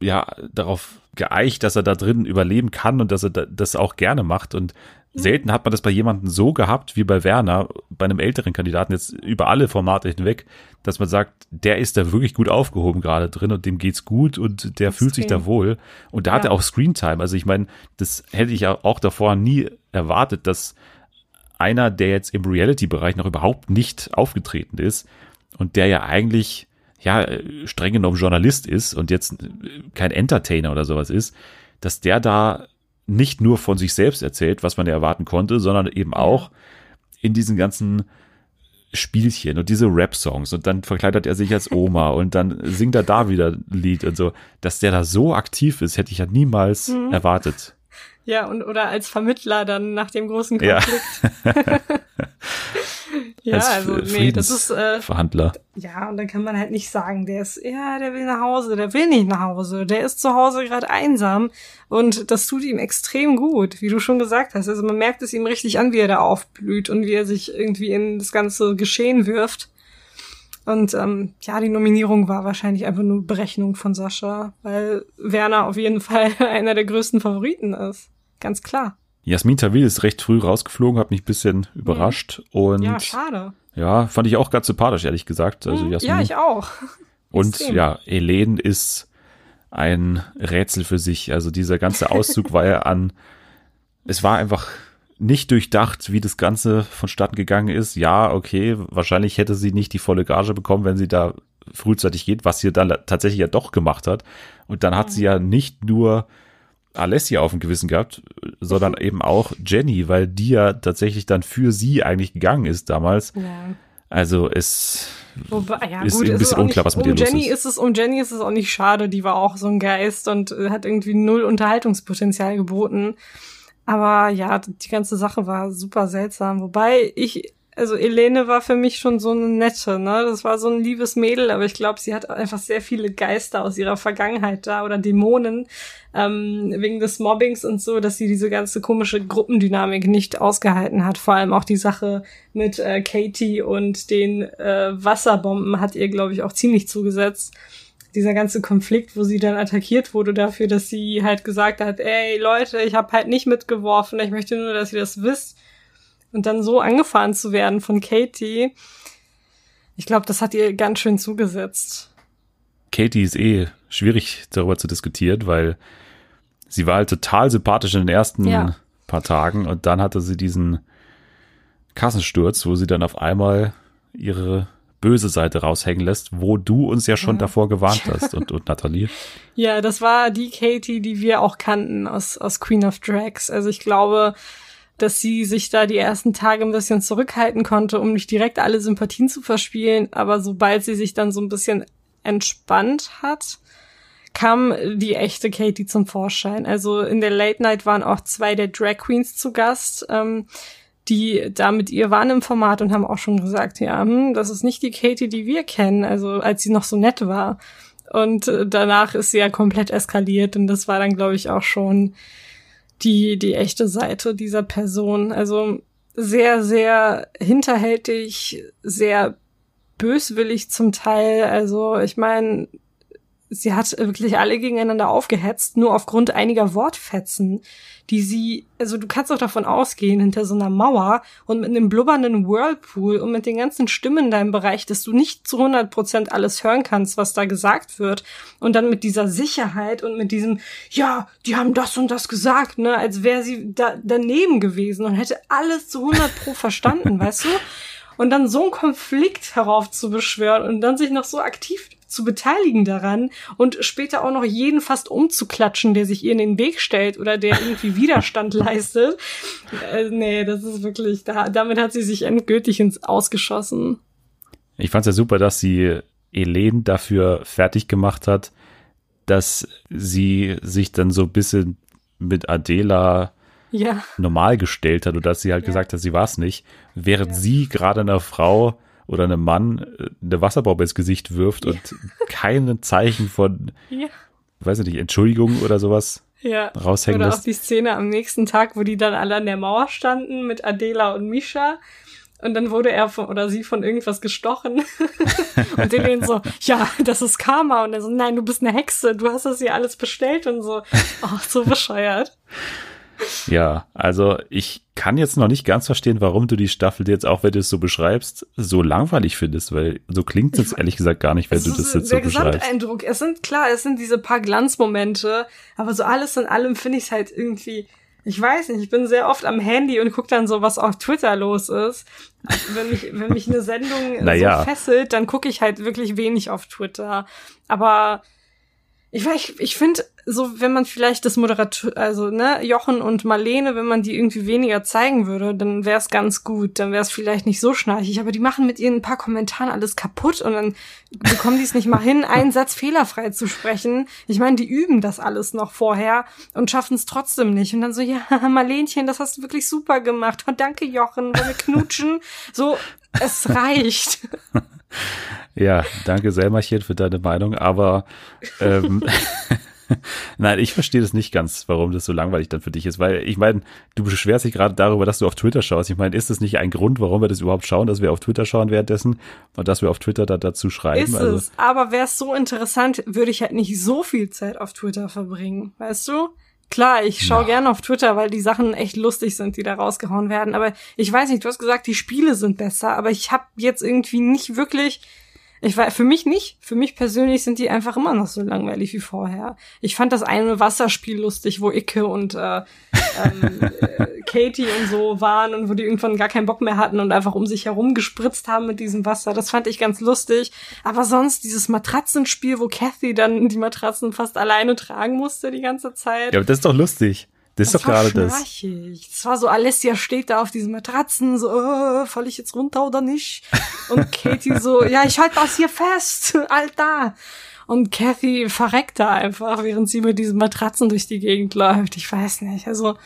ja, darauf geeicht, dass er da drin überleben kann und dass er das auch gerne macht. Und. Selten hat man das bei jemandem so gehabt wie bei Werner, bei einem älteren Kandidaten jetzt über alle Formate hinweg, dass man sagt, der ist da wirklich gut aufgehoben gerade drin und dem geht's gut und der das fühlt sich da wohl. Und da ja. hat er auch Screentime. Also ich meine, das hätte ich auch davor nie erwartet, dass einer, der jetzt im Reality-Bereich noch überhaupt nicht aufgetreten ist und der ja eigentlich ja streng genommen Journalist ist und jetzt kein Entertainer oder sowas ist, dass der da nicht nur von sich selbst erzählt, was man ja erwarten konnte, sondern eben auch in diesen ganzen Spielchen und diese Rap-Songs und dann verkleidet er sich als Oma und dann singt er da wieder ein Lied und so, dass der da so aktiv ist, hätte ich ja niemals mhm. erwartet. Ja, und oder als Vermittler dann nach dem großen Konflikt. Ja, ja also nee, das ist äh, Verhandler. Ja, und dann kann man halt nicht sagen, der ist ja, der will nach Hause, der will nicht nach Hause, der ist zu Hause gerade einsam und das tut ihm extrem gut, wie du schon gesagt hast. Also man merkt es ihm richtig an, wie er da aufblüht und wie er sich irgendwie in das ganze Geschehen wirft. Und ähm, ja, die Nominierung war wahrscheinlich einfach nur Berechnung von Sascha, weil Werner auf jeden Fall einer der größten Favoriten ist. Ganz klar. Jasmin Tawil ist recht früh rausgeflogen, hat mich ein bisschen überrascht. Mhm. Und ja, schade. Ja, fand ich auch ganz sympathisch, ehrlich gesagt. Also mhm. Jasmin. Ja, ich auch. Und ja, Helene ist ein Rätsel für sich. Also dieser ganze Auszug war ja an, es war einfach nicht durchdacht, wie das Ganze vonstatten gegangen ist. Ja, okay, wahrscheinlich hätte sie nicht die volle Gage bekommen, wenn sie da frühzeitig geht, was sie dann tatsächlich ja doch gemacht hat. Und dann hat mhm. sie ja nicht nur Alessia auf dem Gewissen gehabt, sondern mhm. eben auch Jenny, weil die ja tatsächlich dann für sie eigentlich gegangen ist damals. Ja. Also es Wobei, ja, ist gut, ein bisschen unklar, was mit um ihr Jenny los ist. ist es. Um Jenny ist es auch nicht schade, die war auch so ein Geist und hat irgendwie null Unterhaltungspotenzial geboten. Aber ja, die ganze Sache war super seltsam. Wobei ich also Elene war für mich schon so eine nette, ne? Das war so ein liebes Mädel, aber ich glaube, sie hat einfach sehr viele Geister aus ihrer Vergangenheit da oder Dämonen ähm, wegen des Mobbings und so, dass sie diese ganze komische Gruppendynamik nicht ausgehalten hat. Vor allem auch die Sache mit äh, Katie und den äh, Wasserbomben hat ihr, glaube ich, auch ziemlich zugesetzt dieser ganze Konflikt, wo sie dann attackiert wurde dafür, dass sie halt gesagt hat, ey Leute, ich habe halt nicht mitgeworfen, ich möchte nur, dass ihr das wisst und dann so angefahren zu werden von Katie, ich glaube, das hat ihr ganz schön zugesetzt. Katie ist eh schwierig darüber zu diskutieren, weil sie war halt total sympathisch in den ersten ja. paar Tagen und dann hatte sie diesen Kassensturz, wo sie dann auf einmal ihre böse Seite raushängen lässt, wo du uns ja schon ja. davor gewarnt hast und, und Nathalie. Ja, das war die Katie, die wir auch kannten aus, aus Queen of Drags. Also ich glaube, dass sie sich da die ersten Tage ein bisschen zurückhalten konnte, um nicht direkt alle Sympathien zu verspielen. Aber sobald sie sich dann so ein bisschen entspannt hat, kam die echte Katie zum Vorschein. Also in der Late Night waren auch zwei der Drag Queens zu Gast, ähm, die da mit ihr waren im Format und haben auch schon gesagt, ja, hm, das ist nicht die Katie, die wir kennen, also als sie noch so nett war. Und äh, danach ist sie ja komplett eskaliert und das war dann, glaube ich, auch schon die, die echte Seite dieser Person. Also sehr, sehr hinterhältig, sehr böswillig zum Teil. Also ich meine, sie hat wirklich alle gegeneinander aufgehetzt, nur aufgrund einiger Wortfetzen, die sie, also du kannst doch davon ausgehen, hinter so einer Mauer und mit einem blubbernden Whirlpool und mit den ganzen Stimmen in deinem Bereich, dass du nicht zu 100 Prozent alles hören kannst, was da gesagt wird. Und dann mit dieser Sicherheit und mit diesem, ja, die haben das und das gesagt, ne, als wäre sie da daneben gewesen und hätte alles zu 100 pro verstanden, weißt du? Und dann so einen Konflikt heraufzubeschwören und dann sich noch so aktiv zu beteiligen daran und später auch noch jeden fast umzuklatschen, der sich ihr in den Weg stellt oder der irgendwie Widerstand leistet. Äh, nee, das ist wirklich, da, damit hat sie sich endgültig ins Ausgeschossen. Ich fand's ja super, dass sie Elen dafür fertig gemacht hat, dass sie sich dann so ein bisschen mit Adela ja. normal gestellt hat oder dass sie halt ja. gesagt hat, sie war es nicht, während ja. sie gerade einer Frau oder einem Mann äh, eine Wasserbombe ins Gesicht wirft und keine Zeichen von, ja. weiß ich nicht, Entschuldigung oder sowas ja. raushängen Oder lässt. auch die Szene am nächsten Tag, wo die dann alle an der Mauer standen mit Adela und Misha. Und dann wurde er von, oder sie von irgendwas gestochen. und den so, ja, das ist Karma. Und er so, nein, du bist eine Hexe, du hast das hier alles bestellt und so. Oh, so bescheuert. Ja, also ich kann jetzt noch nicht ganz verstehen, warum du die Staffel jetzt, auch wenn du es so beschreibst, so langweilig findest, weil so klingt es ehrlich gesagt gar nicht, wenn du das jetzt so beschreibst. Der Gesamteindruck, es sind klar, es sind diese paar Glanzmomente, aber so alles in allem finde ich es halt irgendwie, ich weiß nicht, ich bin sehr oft am Handy und gucke dann so, was auf Twitter los ist. Wenn mich, wenn mich eine Sendung naja. so fesselt, dann gucke ich halt wirklich wenig auf Twitter. Aber ich weiß, ich, ich finde, so, wenn man vielleicht das Moderator, also, ne, Jochen und Marlene, wenn man die irgendwie weniger zeigen würde, dann wäre es ganz gut. Dann wäre es vielleicht nicht so schnarchig. Aber die machen mit ihren paar Kommentaren alles kaputt und dann bekommen die es nicht mal hin, einen Satz fehlerfrei zu sprechen. Ich meine, die üben das alles noch vorher und schaffen es trotzdem nicht. Und dann so, ja, Marlenchen, das hast du wirklich super gemacht. Oh, danke, Jochen, wollen wir knutschen? So, es reicht. Ja, danke Selmerchen für deine Meinung, aber ähm, Nein, ich verstehe das nicht ganz, warum das so langweilig dann für dich ist, weil ich meine, du beschwerst dich gerade darüber, dass du auf Twitter schaust. Ich meine, ist das nicht ein Grund, warum wir das überhaupt schauen, dass wir auf Twitter schauen währenddessen und dass wir auf Twitter da dazu schreiben? Ist also, es, aber wäre es so interessant, würde ich halt nicht so viel Zeit auf Twitter verbringen, weißt du? Klar, ich schaue ja. gerne auf Twitter, weil die Sachen echt lustig sind, die da rausgehauen werden. Aber ich weiß nicht, du hast gesagt, die Spiele sind besser, aber ich habe jetzt irgendwie nicht wirklich ich war für mich nicht. Für mich persönlich sind die einfach immer noch so langweilig wie vorher. Ich fand das eine Wasserspiel lustig, wo Icke und äh, ähm, äh, Katie und so waren und wo die irgendwann gar keinen Bock mehr hatten und einfach um sich herum gespritzt haben mit diesem Wasser. Das fand ich ganz lustig. Aber sonst dieses Matratzenspiel, wo Kathy dann die Matratzen fast alleine tragen musste die ganze Zeit. Ja, aber das ist doch lustig. Das, das ist doch gerade das. Das war so, Alessia steht da auf diesen Matratzen, so, äh, fall ich jetzt runter oder nicht? Und Katie so, ja, ich halte das hier fest, Alter. Und Kathy verreckt da einfach, während sie mit diesen Matratzen durch die Gegend läuft. Ich weiß nicht, also,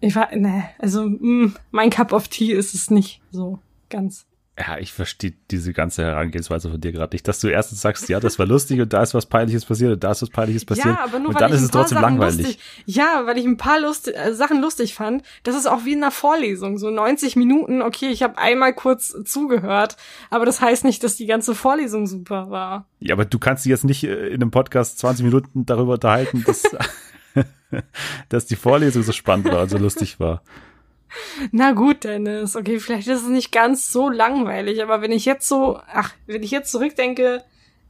Ich war, ne, also mh, mm, mein Cup of Tea ist es nicht so ganz. Ja, ich verstehe diese ganze Herangehensweise von dir gerade nicht, dass du erstens sagst, ja, das war lustig und da ist was Peinliches passiert und da ist was Peinliches passiert. Ja, aber nur und weil dann ich ist es trotzdem Sachen langweilig. Lustig, ja, weil ich ein paar lustig, äh, Sachen lustig fand. Das ist auch wie in einer Vorlesung, so 90 Minuten. Okay, ich habe einmal kurz zugehört, aber das heißt nicht, dass die ganze Vorlesung super war. Ja, aber du kannst dich jetzt nicht äh, in einem Podcast 20 Minuten darüber unterhalten, dass, dass die Vorlesung so spannend war und so lustig war. Na gut, Dennis. Okay, vielleicht ist es nicht ganz so langweilig, aber wenn ich jetzt so, ach, wenn ich jetzt zurückdenke,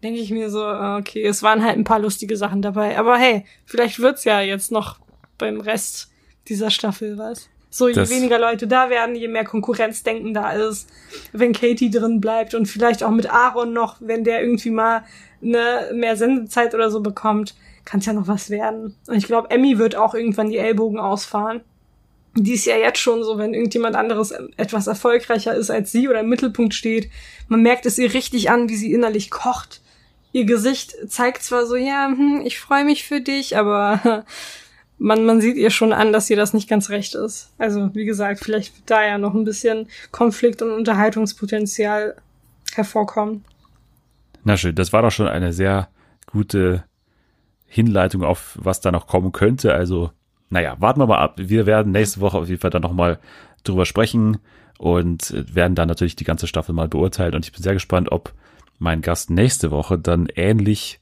denke ich mir so, ah, okay, es waren halt ein paar lustige Sachen dabei. Aber hey, vielleicht wird's ja jetzt noch beim Rest dieser Staffel was. So, je das weniger Leute da werden, je mehr Konkurrenzdenken da ist, wenn Katie drin bleibt und vielleicht auch mit Aaron noch, wenn der irgendwie mal ne, mehr Sendezeit oder so bekommt, kann's ja noch was werden. Und ich glaube, Emmy wird auch irgendwann die Ellbogen ausfahren die ist ja jetzt schon so, wenn irgendjemand anderes etwas erfolgreicher ist als sie oder im Mittelpunkt steht. Man merkt es ihr richtig an, wie sie innerlich kocht. Ihr Gesicht zeigt zwar so, ja, hm, ich freue mich für dich, aber man, man sieht ihr schon an, dass ihr das nicht ganz recht ist. Also, wie gesagt, vielleicht wird da ja noch ein bisschen Konflikt und Unterhaltungspotenzial hervorkommen. Na schön, das war doch schon eine sehr gute Hinleitung auf was da noch kommen könnte. Also naja, warten wir mal ab. Wir werden nächste Woche auf jeden Fall dann nochmal drüber sprechen und werden dann natürlich die ganze Staffel mal beurteilen. Und ich bin sehr gespannt, ob mein Gast nächste Woche dann ähnlich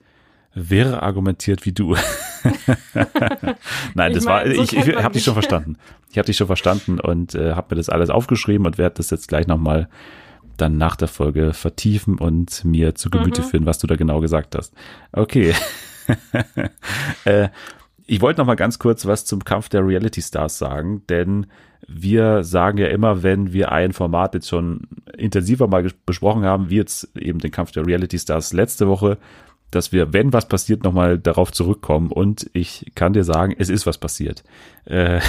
wirr argumentiert wie du. Nein, ich das mein, war, so ich, ich habe dich schon verstanden. Ich habe dich schon verstanden und äh, habe mir das alles aufgeschrieben und werde das jetzt gleich nochmal dann nach der Folge vertiefen und mir zu Gemüte mhm. führen, was du da genau gesagt hast. Okay. äh, ich wollte noch mal ganz kurz was zum Kampf der Reality Stars sagen, denn wir sagen ja immer, wenn wir ein Format jetzt schon intensiver mal besprochen haben, wie jetzt eben den Kampf der Reality Stars letzte Woche, dass wir, wenn was passiert, noch mal darauf zurückkommen. Und ich kann dir sagen, es ist was passiert. Äh,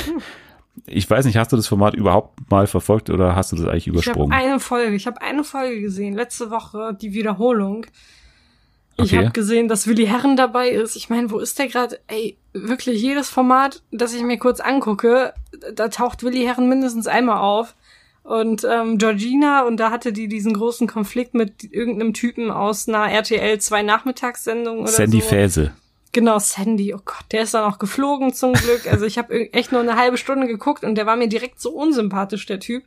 ich weiß nicht, hast du das Format überhaupt mal verfolgt oder hast du das eigentlich übersprungen? Ich habe eine Folge, ich habe eine Folge gesehen, letzte Woche, die Wiederholung. Ich okay. habe gesehen, dass Willi Herren dabei ist. Ich meine, wo ist der gerade? Ey, wirklich jedes Format, das ich mir kurz angucke, da taucht Willi Herren mindestens einmal auf. Und ähm, Georgina, und da hatte die diesen großen Konflikt mit irgendeinem Typen aus einer RTL 2 Nachmittagssendung oder Sandy so. Fäse. Genau, Sandy. Oh Gott, der ist dann auch geflogen zum Glück. Also ich habe echt nur eine halbe Stunde geguckt und der war mir direkt so unsympathisch, der Typ.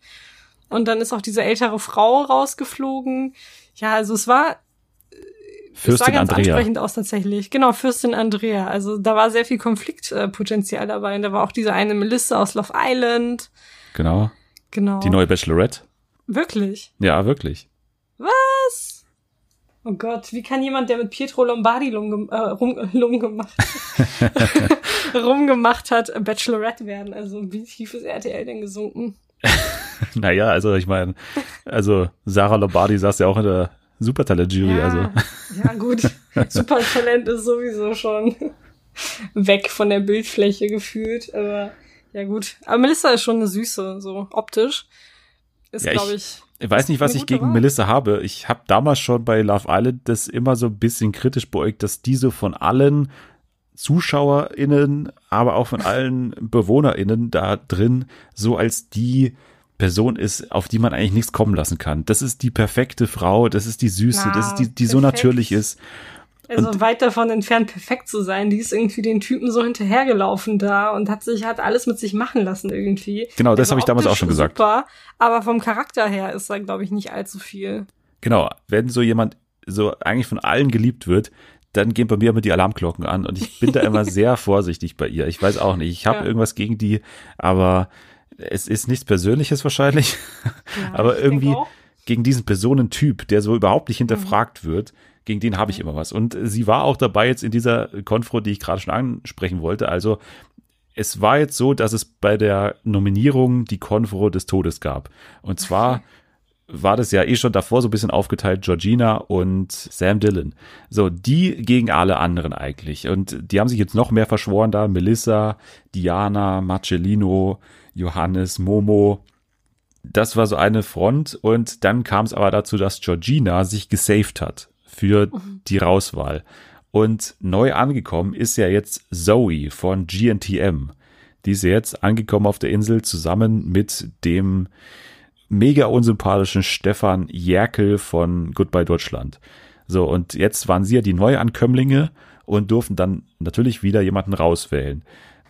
Und dann ist auch diese ältere Frau rausgeflogen. Ja, also es war Fürstin das sah ganz Andrea. ansprechend aus tatsächlich. Genau, Fürstin Andrea. Also da war sehr viel Konfliktpotenzial dabei. Und da war auch diese eine Melissa aus Love Island. Genau. Genau. Die neue Bachelorette. Wirklich? Ja, wirklich. Was? Oh Gott, wie kann jemand, der mit Pietro Lombardi rum, äh, rum, rum gemacht, rumgemacht hat, Bachelorette werden? Also wie tief ist RTL denn gesunken? naja, also ich meine, also Sarah Lombardi saß ja auch in der Supertalent-Jury, ja, also. Ja, gut. Supertalent ist sowieso schon weg von der Bildfläche gefühlt, aber ja gut. Aber Melissa ist schon eine Süße, so optisch. Ist, ja, glaube ich. Ich weiß nicht, was ich gegen Wahl. Melissa habe. Ich habe damals schon bei Love Island das immer so ein bisschen kritisch beäugt, dass diese von allen ZuschauerInnen, aber auch von allen BewohnerInnen da drin so als die Person ist, auf die man eigentlich nichts kommen lassen kann. Das ist die perfekte Frau, das ist die Süße, Na, das ist die, die so natürlich ist. Also und weit davon entfernt, perfekt zu sein. Die ist irgendwie den Typen so hinterhergelaufen da und hat sich, hat alles mit sich machen lassen irgendwie. Genau, das habe ich damals auch schon gesagt. Super, aber vom Charakter her ist da, glaube ich, nicht allzu viel. Genau, wenn so jemand so eigentlich von allen geliebt wird, dann gehen bei mir immer die Alarmglocken an und ich bin da immer sehr vorsichtig bei ihr. Ich weiß auch nicht, ich habe ja. irgendwas gegen die, aber es ist nichts Persönliches wahrscheinlich, ja, aber irgendwie gegen diesen Personentyp, der so überhaupt nicht hinterfragt mhm. wird, gegen den habe ich immer was. Und sie war auch dabei jetzt in dieser Konfro, die ich gerade schon ansprechen wollte. Also es war jetzt so, dass es bei der Nominierung die Konfro des Todes gab. Und zwar war das ja eh schon davor so ein bisschen aufgeteilt, Georgina und Sam Dillon. So, die gegen alle anderen eigentlich. Und die haben sich jetzt noch mehr verschworen da. Melissa, Diana, Marcellino, Johannes, Momo. Das war so eine Front und dann kam es aber dazu, dass Georgina sich gesaved hat für mhm. die Rauswahl. Und neu angekommen ist ja jetzt Zoe von GNTM. Die ist jetzt angekommen auf der Insel zusammen mit dem mega unsympathischen Stefan Jerkel von Goodbye Deutschland. So, und jetzt waren sie ja die Neuankömmlinge und durften dann natürlich wieder jemanden rauswählen.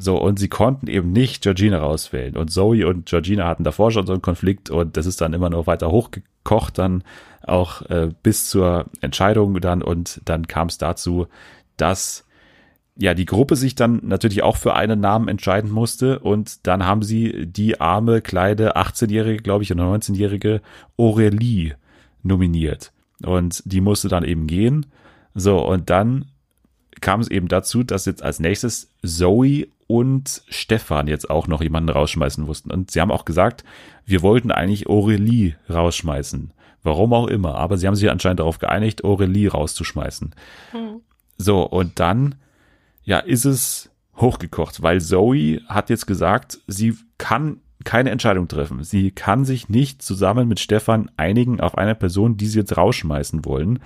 So, und sie konnten eben nicht Georgina rauswählen. Und Zoe und Georgina hatten davor schon so einen Konflikt und das ist dann immer noch weiter hochgekocht, dann auch äh, bis zur Entscheidung dann. Und dann kam es dazu, dass ja, die Gruppe sich dann natürlich auch für einen Namen entscheiden musste und dann haben sie die arme, kleine 18-jährige, glaube ich, oder 19-jährige Aurelie nominiert. Und die musste dann eben gehen. So, und dann kam es eben dazu, dass jetzt als nächstes Zoe und Stefan jetzt auch noch jemanden rausschmeißen mussten. Und sie haben auch gesagt, wir wollten eigentlich Aurelie rausschmeißen. Warum auch immer. Aber sie haben sich anscheinend darauf geeinigt, Aurelie rauszuschmeißen. Hm. So, und dann ja, ist es hochgekocht, weil Zoe hat jetzt gesagt, sie kann keine Entscheidung treffen. Sie kann sich nicht zusammen mit Stefan einigen auf eine Person, die sie jetzt rausschmeißen wollen,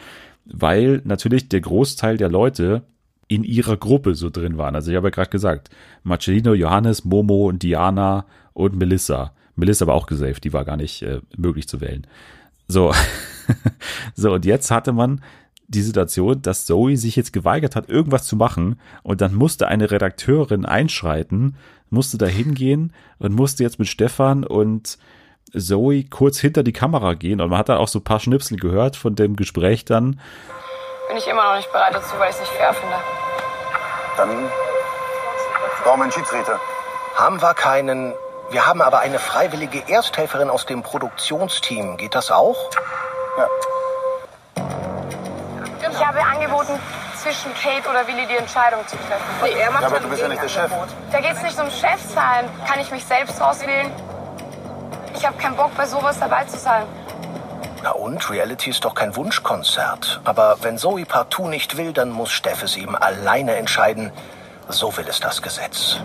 weil natürlich der Großteil der Leute in ihrer Gruppe so drin waren. Also ich habe ja gerade gesagt, Marcelino, Johannes, Momo, Diana und Melissa. Melissa war auch gesaved, die war gar nicht äh, möglich zu wählen. So. so, und jetzt hatte man die Situation, dass Zoe sich jetzt geweigert hat, irgendwas zu machen und dann musste eine Redakteurin einschreiten, musste da hingehen und musste jetzt mit Stefan und Zoe kurz hinter die Kamera gehen und man hat dann auch so ein paar Schnipsel gehört von dem Gespräch dann. Bin ich immer noch nicht bereit dazu, weil ich es nicht fair finde. Dann brauchen wir einen Schiedsrichter. Haben wir keinen. Wir haben aber eine freiwillige Ersthelferin aus dem Produktionsteam. Geht das auch? Ja. Ich habe angeboten, zwischen Kate oder Willi die Entscheidung zu treffen. Nee, er macht ja, aber du bist ja nicht der Chef. Da geht es nicht um Chef sein. Kann ich mich selbst auswählen? Ich habe keinen Bock, bei sowas dabei zu sein. Na und? Reality ist doch kein Wunschkonzert. Aber wenn Zoe partout nicht will, dann muss Steff es eben alleine entscheiden. So will es das Gesetz.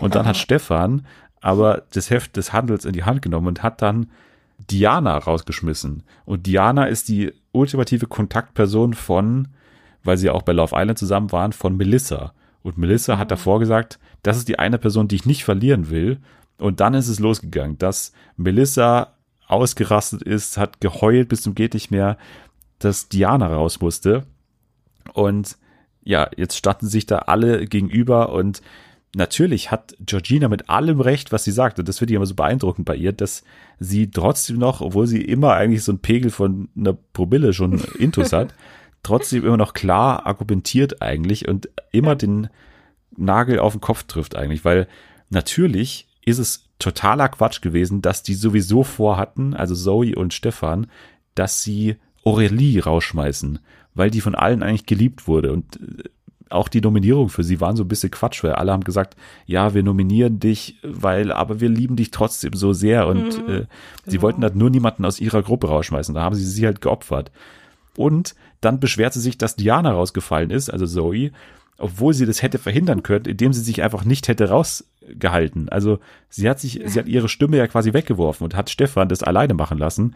Und dann hat Stefan aber das Heft des Handels in die Hand genommen und hat dann Diana rausgeschmissen. Und Diana ist die ultimative Kontaktperson von, weil sie auch bei Love Island zusammen waren, von Melissa. Und Melissa hat davor gesagt, das ist die eine Person, die ich nicht verlieren will. Und dann ist es losgegangen, dass Melissa ausgerastet ist, hat geheult bis zum geht nicht mehr, dass Diana raus musste. Und ja, jetzt standen sich da alle gegenüber und natürlich hat Georgina mit allem recht, was sie sagt. Und das finde ich immer so beeindruckend bei ihr, dass sie trotzdem noch, obwohl sie immer eigentlich so ein Pegel von einer Promille schon intus hat, trotzdem immer noch klar argumentiert eigentlich und immer den Nagel auf den Kopf trifft eigentlich, weil natürlich ist es totaler Quatsch gewesen, dass die sowieso vorhatten, also Zoe und Stefan, dass sie Aurelie rausschmeißen, weil die von allen eigentlich geliebt wurde und äh, auch die Nominierung für sie waren so ein bisschen Quatsch, weil alle haben gesagt, ja, wir nominieren dich, weil, aber wir lieben dich trotzdem so sehr und mhm, äh, sie genau. wollten halt nur niemanden aus ihrer Gruppe rausschmeißen. Da haben sie sie halt geopfert. Und dann beschwert sie sich, dass Diana rausgefallen ist, also Zoe, obwohl sie das hätte verhindern können, indem sie sich einfach nicht hätte rausgehalten. Also sie hat sich, ja. sie hat ihre Stimme ja quasi weggeworfen und hat Stefan das alleine machen lassen.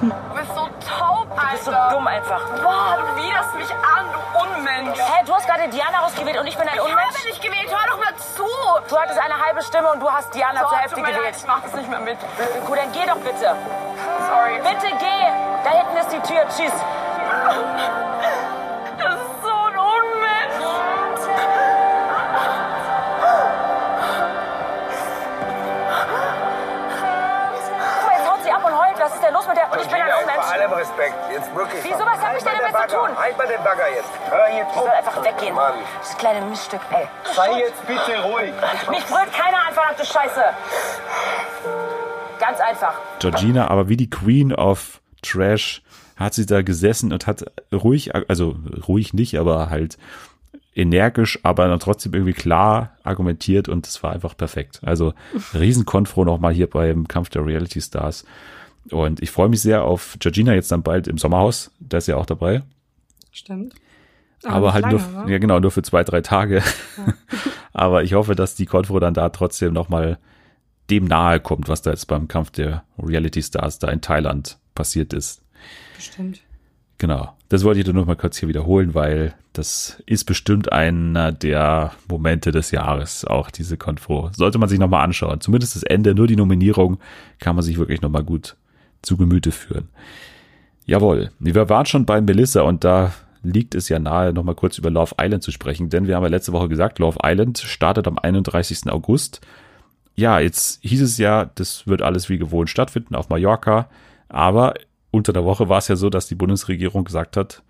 Du bist so taub, Alter. Du bist so dumm einfach. Boah, du widerst mich an, du Unmensch. Hä, du hast gerade Diana rausgewählt und ich bin ein Unmensch? Ich habe nicht gewählt, hör doch mal zu. Du hattest eine halbe Stimme und du hast Diana so, zur Hälfte gewählt. Leid, ich mach das nicht mehr mit. Gut, dann geh doch bitte. Sorry. Bitte geh. Da hinten ist die Tür. Tschüss. Los mit der? Und ich bin ein Unmensch. Bei allem Respekt, jetzt wirklich. Wieso, was hab ich denn damit zu tun? Halt mal den Bagger jetzt. Hör hier Ich soll einfach weggehen. Mann. Das kleine Miststück, ey. Sei jetzt bitte ruhig. Mich brüllt keiner an, verdammte Scheiße. Ganz einfach. Georgina, aber wie die Queen of Trash hat sie da gesessen und hat ruhig, also ruhig nicht, aber halt energisch, aber dann trotzdem irgendwie klar argumentiert und es war einfach perfekt. Also Riesenkonfro nochmal hier beim Kampf der Reality Stars. Und ich freue mich sehr auf Georgina jetzt dann bald im Sommerhaus. Da ist ja auch dabei. Stimmt. Aber, aber halt lange, nur, ja genau, nur für zwei, drei Tage. Ja. aber ich hoffe, dass die Konfro dann da trotzdem nochmal dem nahe kommt, was da jetzt beim Kampf der Reality Stars da in Thailand passiert ist. Bestimmt. Genau. Das wollte ich dann noch mal kurz hier wiederholen, weil das ist bestimmt einer der Momente des Jahres, auch diese Konfro. Sollte man sich noch mal anschauen. Zumindest das Ende, nur die Nominierung kann man sich wirklich noch mal gut zu Gemüte führen. Jawohl. Wir waren schon bei Melissa und da liegt es ja nahe, noch mal kurz über Love Island zu sprechen, denn wir haben ja letzte Woche gesagt, Love Island startet am 31. August. Ja, jetzt hieß es ja, das wird alles wie gewohnt stattfinden auf Mallorca, aber unter der Woche war es ja so, dass die Bundesregierung gesagt hat,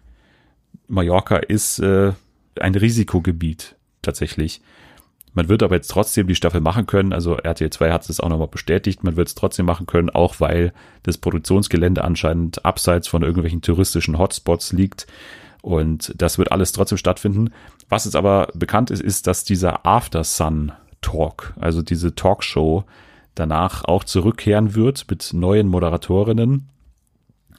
Mallorca ist äh, ein Risikogebiet tatsächlich. Man wird aber jetzt trotzdem die Staffel machen können. Also RTL 2 hat es auch nochmal bestätigt. Man wird es trotzdem machen können, auch weil das Produktionsgelände anscheinend abseits von irgendwelchen touristischen Hotspots liegt. Und das wird alles trotzdem stattfinden. Was jetzt aber bekannt ist, ist, dass dieser After Sun Talk, also diese Talkshow, danach auch zurückkehren wird mit neuen Moderatorinnen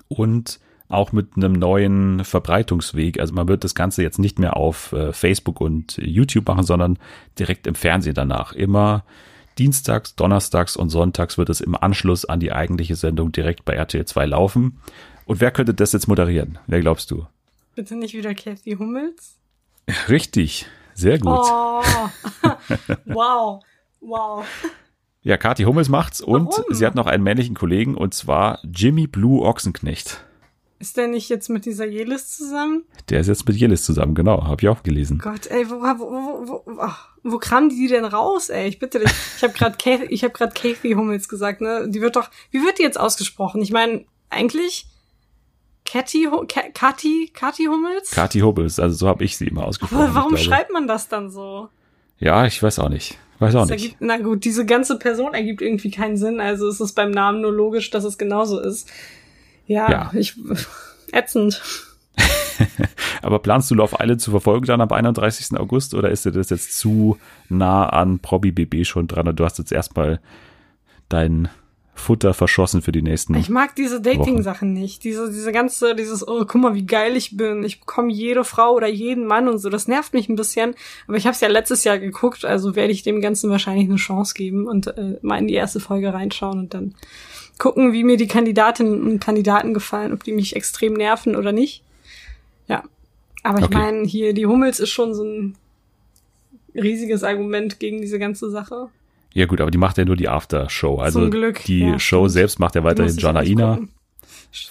und auch mit einem neuen Verbreitungsweg. Also man wird das Ganze jetzt nicht mehr auf äh, Facebook und YouTube machen, sondern direkt im Fernsehen danach. Immer dienstags, donnerstags und sonntags wird es im Anschluss an die eigentliche Sendung direkt bei RTL 2 laufen. Und wer könnte das jetzt moderieren? Wer glaubst du? Bitte nicht wieder Kathy Hummels? Richtig, sehr gut. Oh. wow. Wow. Ja, Kathi Hummels macht's und Warum? sie hat noch einen männlichen Kollegen und zwar Jimmy Blue Ochsenknecht. Ist der nicht jetzt mit dieser Jelis zusammen? Der ist jetzt mit Jelis zusammen, genau, habe ich auch gelesen. Gott, ey, wo, wo, wo, wo, ach, wo kramen die denn raus, ey? Ich bitte dich. Ich habe gerade ich habe gerade Kathy Hummels gesagt, ne? Die wird doch, wie wird die jetzt ausgesprochen? Ich meine, eigentlich Cathy, Kathi, Kathi Hummels? Kathi Hummels, also so habe ich sie immer ausgesprochen. Aber warum schreibt man das dann so? Ja, ich weiß auch nicht. Weiß auch Das nicht. ergibt, na gut, diese ganze Person ergibt irgendwie keinen Sinn, also es ist beim Namen nur logisch, dass es genauso ist. Ja, Ja. ich ätzend. Aber planst du Love Island zu verfolgen dann am 31. August oder ist dir das jetzt zu nah an Probi BB schon dran und du hast jetzt erstmal dein Futter verschossen für die nächsten? Ich mag diese Dating-Sachen nicht. Diese, diese ganze, dieses, oh, guck mal, wie geil ich bin. Ich bekomme jede Frau oder jeden Mann und so. Das nervt mich ein bisschen. Aber ich habe es ja letztes Jahr geguckt, also werde ich dem Ganzen wahrscheinlich eine Chance geben und äh, mal in die erste Folge reinschauen und dann gucken, wie mir die Kandidatinnen und Kandidaten gefallen, ob die mich extrem nerven oder nicht. Ja. Aber ich Okay. meine, hier, die Hummels ist schon so ein riesiges Argument gegen diese ganze Sache. Ja gut, aber die macht ja nur die After-Show. Also Zum Glück, die ja, Show selbst macht ja weiterhin Jana Ina.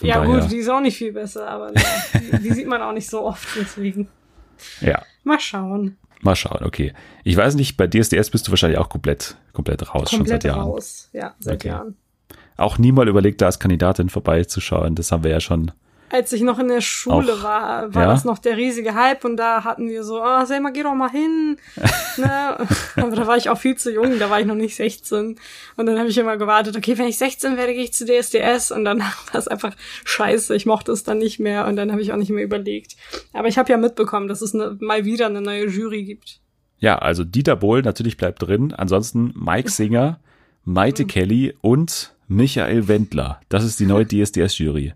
ja daher- gut, die ist auch nicht viel besser, aber die, die sieht man auch nicht so oft, deswegen. Ja, Mal schauen. mal schauen, okay. Ich weiß nicht, bei DSDS bist du wahrscheinlich auch komplett, komplett raus, schon Komplett seit Jahren. raus. Ja, seit Okay. Jahren. Auch nie mal überlegt, da als Kandidatin vorbeizuschauen. Das haben wir ja schon. Als ich noch in der Schule Auch, war, war ja? das noch der riesige Hype und da hatten wir so, ah, Selma, geh doch mal hin. ne? Aber da war ich auch viel zu jung, da war ich noch nicht 16. Und dann habe ich immer gewartet, okay, wenn ich 16 werde, gehe ich zu DSDS und dann war es einfach scheiße. Ich mochte es dann nicht mehr und dann habe ich auch nicht mehr überlegt. Aber ich habe ja mitbekommen, dass es ne, mal wieder eine neue Jury gibt. Ja, also Dieter Bohlen natürlich bleibt drin. Ansonsten Mike Singer, Maite Mhm. Kelly und Michael Wendler. Das ist die neue DSDS-Jury.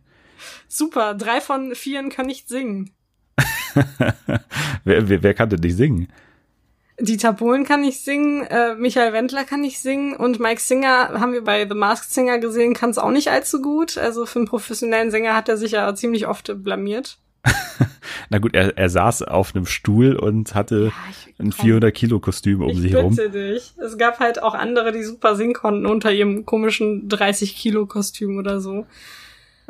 Super, drei von vieren kann nicht singen. Wer, wer, wer kann denn nicht singen? Dieter Bohlen kann nicht singen, äh, Michael Wendler kann nicht singen und Mike Singer haben wir bei The Masked Singer gesehen, kann es auch nicht allzu gut. Also für einen professionellen Sänger hat er sich ja ziemlich oft blamiert. Na gut, er, er saß auf einem Stuhl und hatte ich- ein 400 Kilo Kostüm um ich sich herum. bitte dich. Es gab halt auch andere, die super singen konnten unter ihrem komischen 30 Kilo Kostüm oder so.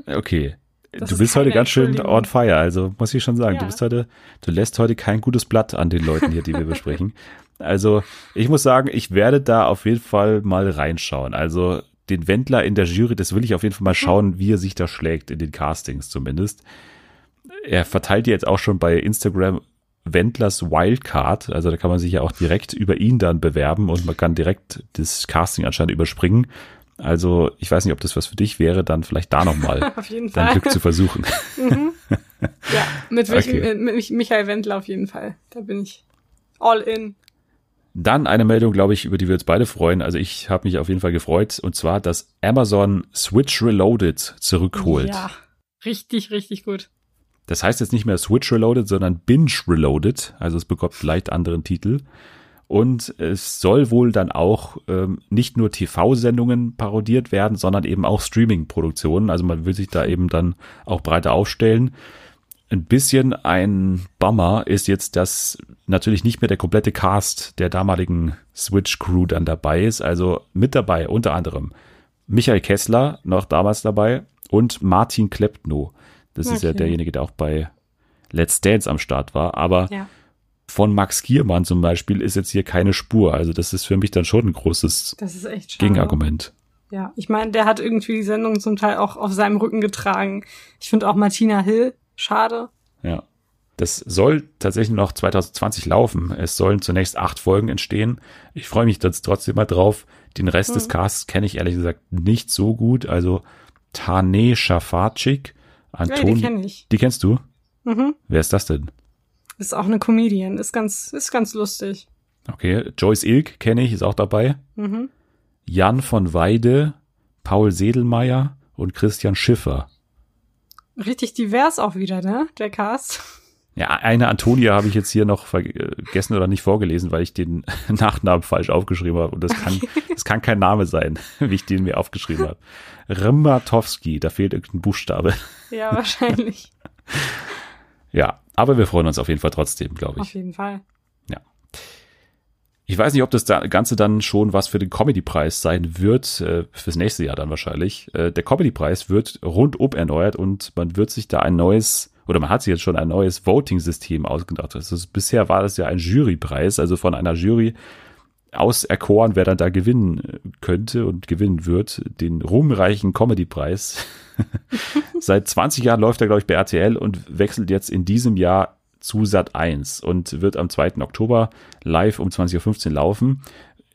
Okay. Das du ist bist heute ganz schön on fire, also muss ich schon sagen, du Ja. bist heute, du lässt heute kein gutes Blatt an den Leuten hier, die wir besprechen. Also, ich muss sagen, ich werde da auf jeden Fall mal reinschauen. Also, den Wendler in der Jury, das will ich auf jeden Fall mal schauen, wie er sich da schlägt, in den Castings zumindest. Er verteilt jetzt auch schon bei Instagram Wendlers Wildcard, also da kann man sich ja auch direkt über ihn dann bewerben und man kann direkt das Casting anscheinend überspringen. Also, ich weiß nicht, ob das was für dich wäre, dann vielleicht da nochmal Auf jeden dein Fall. Glück zu versuchen. Ja, mit, welchem, Okay. äh, mit Mich- Michael Wendler auf jeden Fall. Da bin ich all in. Dann eine Meldung, glaube ich, über die wir uns beide freuen. Also ich habe mich auf jeden Fall gefreut. Und zwar, dass Amazon Switch Reloaded zurückholt. Ja, richtig, richtig gut. Das heißt jetzt nicht mehr Switch Reloaded, sondern Binge Reloaded. Also es bekommt leicht anderen Titel. Und es soll wohl dann auch ähm, nicht nur TV-Sendungen parodiert werden, sondern eben auch Streaming-Produktionen. Also man will sich da eben dann auch breiter aufstellen. Ein bisschen ein Bummer ist jetzt, dass natürlich nicht mehr der komplette Cast der damaligen Switch-Crew dann dabei ist. Also mit dabei unter anderem Michael Kessler, noch damals dabei, und Martin Kleptno. Das ist ja Okay. derjenige, der auch bei Let's Dance am Start war. Aber Ja. von Max Giermann zum Beispiel ist jetzt hier keine Spur. Also das ist für mich dann schon ein großes Das ist echt schade. Gegenargument. Ja, ich meine, der hat irgendwie die Sendung zum Teil auch auf seinem Rücken getragen. Ich finde auch Martina Hill schade. Ja. Das soll tatsächlich noch 2020 laufen. Es sollen zunächst acht Folgen entstehen. Ich freue mich jetzt trotzdem mal drauf. Den Rest des Casts kenne ich ehrlich gesagt nicht so gut. Also Tane Shafarczyk, Ja, die Anton, kenne ich. die kennst du? Mhm. Wer ist das denn? Ist auch eine Comedian. Ist ganz, ist ganz lustig. Okay, Joyce Ilk kenne ich, ist auch dabei. Mhm. Jan von Weide, Paul Sedelmeier und Christian Schiffer. Richtig divers auch wieder, ne? Der Cast. Ja, eine Antonia habe ich jetzt hier noch vergessen oder nicht vorgelesen, weil ich den Nachnamen falsch aufgeschrieben habe. Und das kann, das kann kein Name sein, wie ich den mir aufgeschrieben habe. Rimmatowski, da fehlt irgendein Buchstabe. Ja, wahrscheinlich. Ja, aber wir freuen uns auf jeden Fall trotzdem, glaube Auf ich. jeden Fall. Ich weiß nicht, ob das da- Ganze dann schon was für den Comedy-Preis sein wird, äh, fürs nächste Jahr dann wahrscheinlich. Äh, der Comedy-Preis wird rundum erneuert und man wird sich da ein neues, oder man hat sich jetzt schon ein neues Voting-System ausgedacht. Ist, bisher war das ja ein Jurypreis, also von einer Jury auserkoren, wer dann da gewinnen äh, könnte und gewinnen wird, den ruhmreichen Comedy-Preis. Seit 20 Jahren läuft er, glaube ich, bei RTL und wechselt jetzt in diesem Jahr zu Sat 1 und wird am 2. Oktober live um 20.15 Uhr laufen.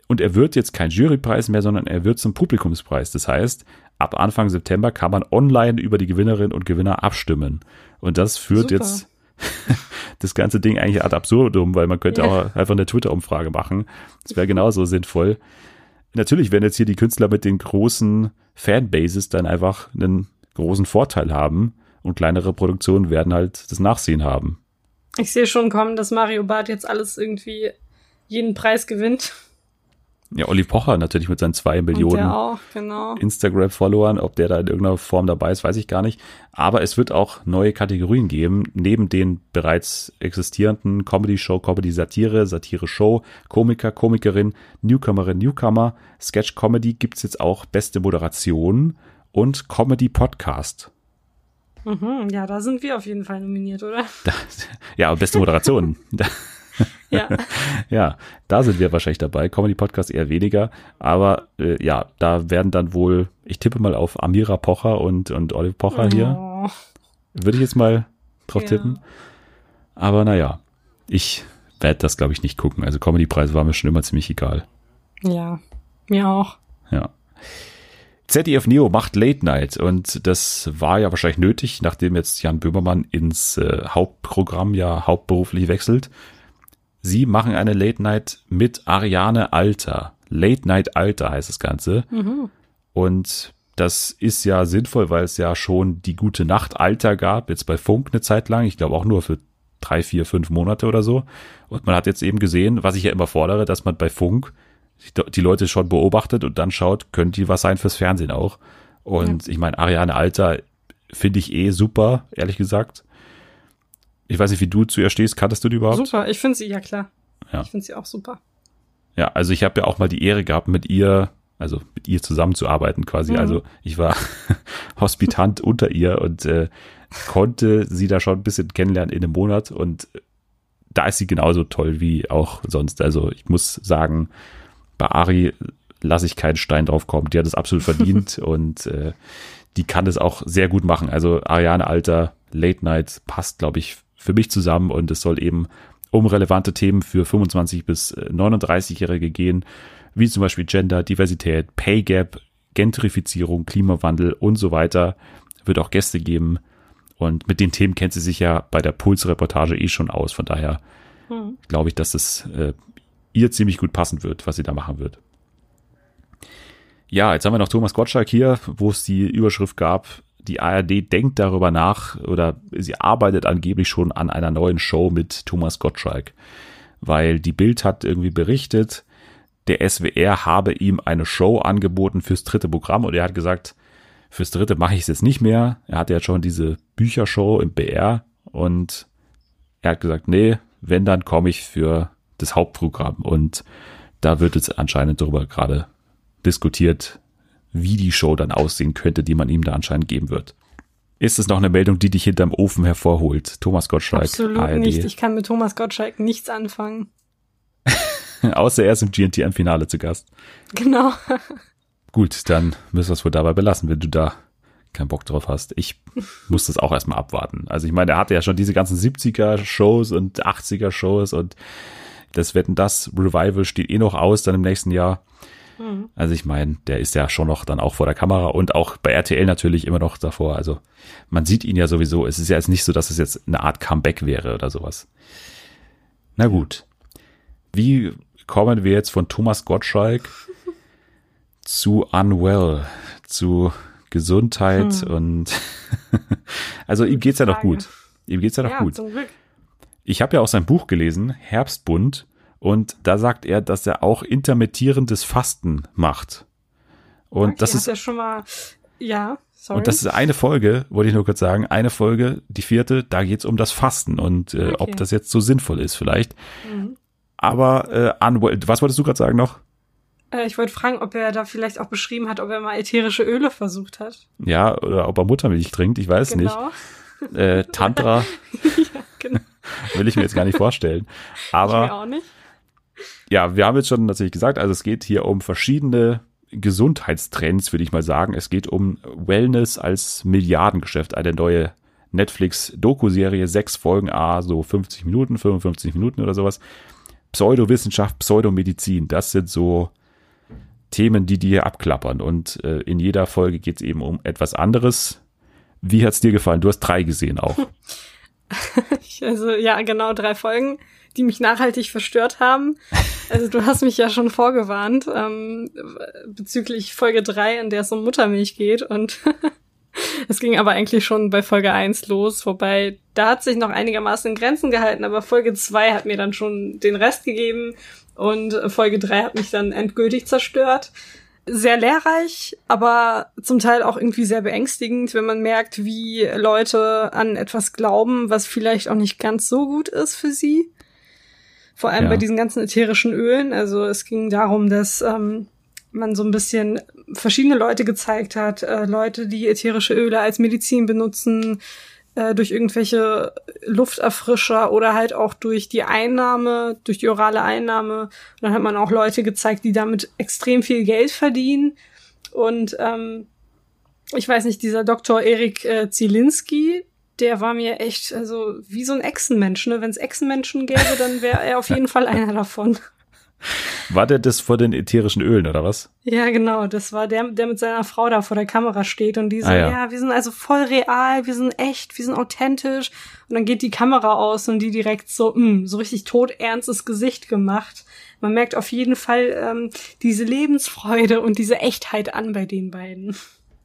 Und er wird jetzt kein Jurypreis mehr, sondern er wird zum Publikumspreis. Das heißt, ab Anfang September kann man online über die Gewinnerinnen und Gewinner abstimmen. Und das führt Super. jetzt das ganze Ding eigentlich ad absurdum, weil man könnte Ja. auch einfach eine Twitter-Umfrage machen. Das wäre genauso sinnvoll. Natürlich werden jetzt hier die Künstler mit den großen Fanbases dann einfach einen großen Vorteil haben und kleinere Produktionen werden halt das Nachsehen haben. Ich sehe schon kommen, dass Mario Barth jetzt alles irgendwie jeden Preis gewinnt. Ja, Olli Pocher natürlich mit seinen zwei Millionen genau. Instagram-Followern, ob der da in irgendeiner Form dabei ist, weiß ich gar nicht. Aber es wird auch neue Kategorien geben, neben den bereits existierenden Comedy-Show, Comedy-Satire, Satire-Show, Komiker, Komikerin, Newcomerin, Newcomer, Sketch-Comedy gibt's jetzt auch beste Moderation und Comedy-Podcast. Mhm, ja, da sind wir auf jeden Fall nominiert, oder? Ja, und beste Moderation. Ja. ja, da sind wir wahrscheinlich dabei. Comedy-Podcast eher weniger. Aber äh, ja, da werden dann wohl, ich tippe mal auf Amira Pocher und, und Olive Pocher hier. Oh. Würde ich jetzt mal drauf Ja. tippen. Aber naja, ich werde das, glaube ich, nicht gucken. Also Comedy-Preise waren mir schon immer ziemlich egal. Ja, mir auch. Ja. ZDF Neo macht Late Night und das war ja wahrscheinlich nötig, nachdem jetzt Jan Böhmermann ins äh, Hauptprogramm ja hauptberuflich wechselt. Sie machen eine Late Night mit Ariane Alter. Late Night Alter heißt das Ganze. Und das ist ja sinnvoll, weil es ja schon die gute Nacht Alter gab, jetzt bei Funk eine Zeit lang. Ich glaube auch nur für drei, vier, fünf Monate oder so. Und man hat jetzt eben gesehen, was ich ja immer fordere, dass man bei Funk die- Leute schon beobachtet und dann schaut, könnte die was sein fürs Fernsehen auch. Und ich meine, Ariane Alter finde ich eh super, ehrlich gesagt. Ich weiß nicht, wie du zu ihr stehst. Kanntest du die überhaupt? Super, ich finde sie, ja klar. Ja. Ich finde sie auch super. Ja, also ich habe ja auch mal die Ehre gehabt, mit ihr, also mit ihr zusammenzuarbeiten quasi. Mhm. Also ich war Hospitant unter ihr und äh, konnte sie da schon ein bisschen kennenlernen in einem Monat und da ist sie genauso toll wie auch sonst. Also ich muss sagen, bei Ari lasse ich keinen Stein drauf kommen. Die hat es absolut verdient und äh, die kann es auch sehr gut machen. Also Ariane Alter, Late Night passt, glaube ich, für mich zusammen und es soll eben um relevante Themen für 25 bis äh, 39-Jährige gehen, wie zum Beispiel Gender, Diversität, Pay Gap, Gentrifizierung, Klimawandel und so weiter. Wird auch Gäste geben. Und mit den Themen kennt sie sich ja bei der Puls-Reportage eh schon aus. Von daher Hm. glaube ich, dass es äh, ihr ziemlich gut passen wird, was sie da machen wird. Ja, jetzt haben wir noch Thomas Gottschalk hier, wo es die Überschrift gab, die ARD denkt darüber nach oder sie arbeitet angeblich schon an einer neuen Show mit Thomas Gottschalk. weil die Bild hat irgendwie berichtet, der SWR habe ihm eine Show angeboten fürs dritte Programm und er hat gesagt, fürs dritte mache ich es jetzt nicht mehr. Er hatte ja schon diese Büchershow im BR und er hat gesagt, nee, wenn, dann komme ich für das Hauptprogramm. Und da wird jetzt anscheinend darüber gerade diskutiert, wie die Show dann aussehen könnte, die man ihm da anscheinend geben wird. Ist es noch eine Meldung, die dich hinterm Ofen hervorholt? Thomas Gottschalk. Absolut ARD. nicht. Ich kann mit Thomas Gottschalk nichts anfangen. Außer er ist im GNT im Finale zu Gast. Genau. Gut, dann müssen wir es wohl dabei belassen, wenn du da keinen Bock drauf hast. Ich muss das auch erstmal abwarten. Also ich meine, er hatte ja schon diese ganzen 70er-Shows und 80er-Shows und das Wetten das Revival steht eh noch aus dann im nächsten Jahr. Also ich meine, der ist ja schon noch dann auch vor der Kamera und auch bei RTL natürlich immer noch davor. Also man sieht ihn ja sowieso. Es ist ja jetzt nicht so, dass es jetzt eine Art Comeback wäre oder sowas. Na gut. Wie kommen wir jetzt von Thomas Gottschalk zu Unwell, zu Gesundheit und also ihm geht's ja noch gut. Ihm geht's ja noch ja, gut. Ich habe ja auch sein Buch gelesen, Herbstbund, und da sagt er, dass er auch intermittierendes Fasten macht. Und Okay, das ist ja schon mal. Ja, sorry. und das ist eine Folge, wollte ich nur kurz sagen, eine Folge, die vierte, da geht's um das Fasten und äh, Okay. ob das jetzt so sinnvoll ist vielleicht. Aber äh, Unwell, was wolltest du gerade sagen noch? äh, ich wollte fragen, ob er da vielleicht auch beschrieben hat, ob er mal ätherische Öle versucht hat. Ja, oder ob er Muttermilch trinkt, ich weiß Genau. nicht. Äh, Tantra genau. will ich mir jetzt gar nicht vorstellen. Ich mir Aber auch nicht. Ja, wir haben jetzt schon natürlich gesagt, also es geht hier um verschiedene Gesundheitstrends, würde ich mal sagen. Es geht um Wellness als Milliardengeschäft, eine neue Netflix-Doku-Serie, sechs Folgen, A, so 50 Minuten, 55 Minuten oder sowas. Pseudowissenschaft, Pseudomedizin, das sind so Themen, die die hier abklappern. Und äh, in jeder Folge geht es eben um etwas anderes. Wie hat's dir gefallen? Du hast drei gesehen auch. Also ja, genau drei Folgen, die mich nachhaltig verstört haben. Also du hast mich ja schon vorgewarnt ähm, bezüglich Folge drei, in der es um Muttermilch geht und es ging aber eigentlich schon bei Folge eins los, wobei da hat sich noch einigermaßen in Grenzen gehalten, aber Folge zwei hat mir dann schon den Rest gegeben und Folge drei hat mich dann endgültig zerstört. Sehr lehrreich, aber zum Teil auch irgendwie sehr beängstigend, wenn man merkt, wie Leute an etwas glauben, was vielleicht auch nicht ganz so gut ist für sie. Vor allem Ja. bei diesen ganzen ätherischen Ölen. Also es ging darum, dass ähm, man so ein bisschen verschiedene Leute gezeigt hat, äh, Leute, die ätherische Öle als Medizin benutzen, äh, durch irgendwelche Lufterfrischer oder halt auch durch die Einnahme, durch die orale Einnahme. Und dann hat man auch Leute gezeigt, die damit extrem viel Geld verdienen. Und ähm, ich weiß nicht, dieser Dr. Erik äh, Zielinski, der war mir echt, also wie so ein Echsenmensch. Ne? Wenn es Echsenmenschen gäbe, dann wäre er auf jeden Fall einer davon. War der das vor den ätherischen Ölen oder was? Ja, genau. Das war der, der mit seiner Frau da vor der Kamera steht und die so, Ah, ja. ja. wir sind also voll real, wir sind echt, wir sind authentisch. Und dann geht die Kamera aus und die direkt so, mh, so richtig todernstes Gesicht gemacht. Man merkt auf jeden Fall ähm, diese Lebensfreude und diese Echtheit an bei den beiden.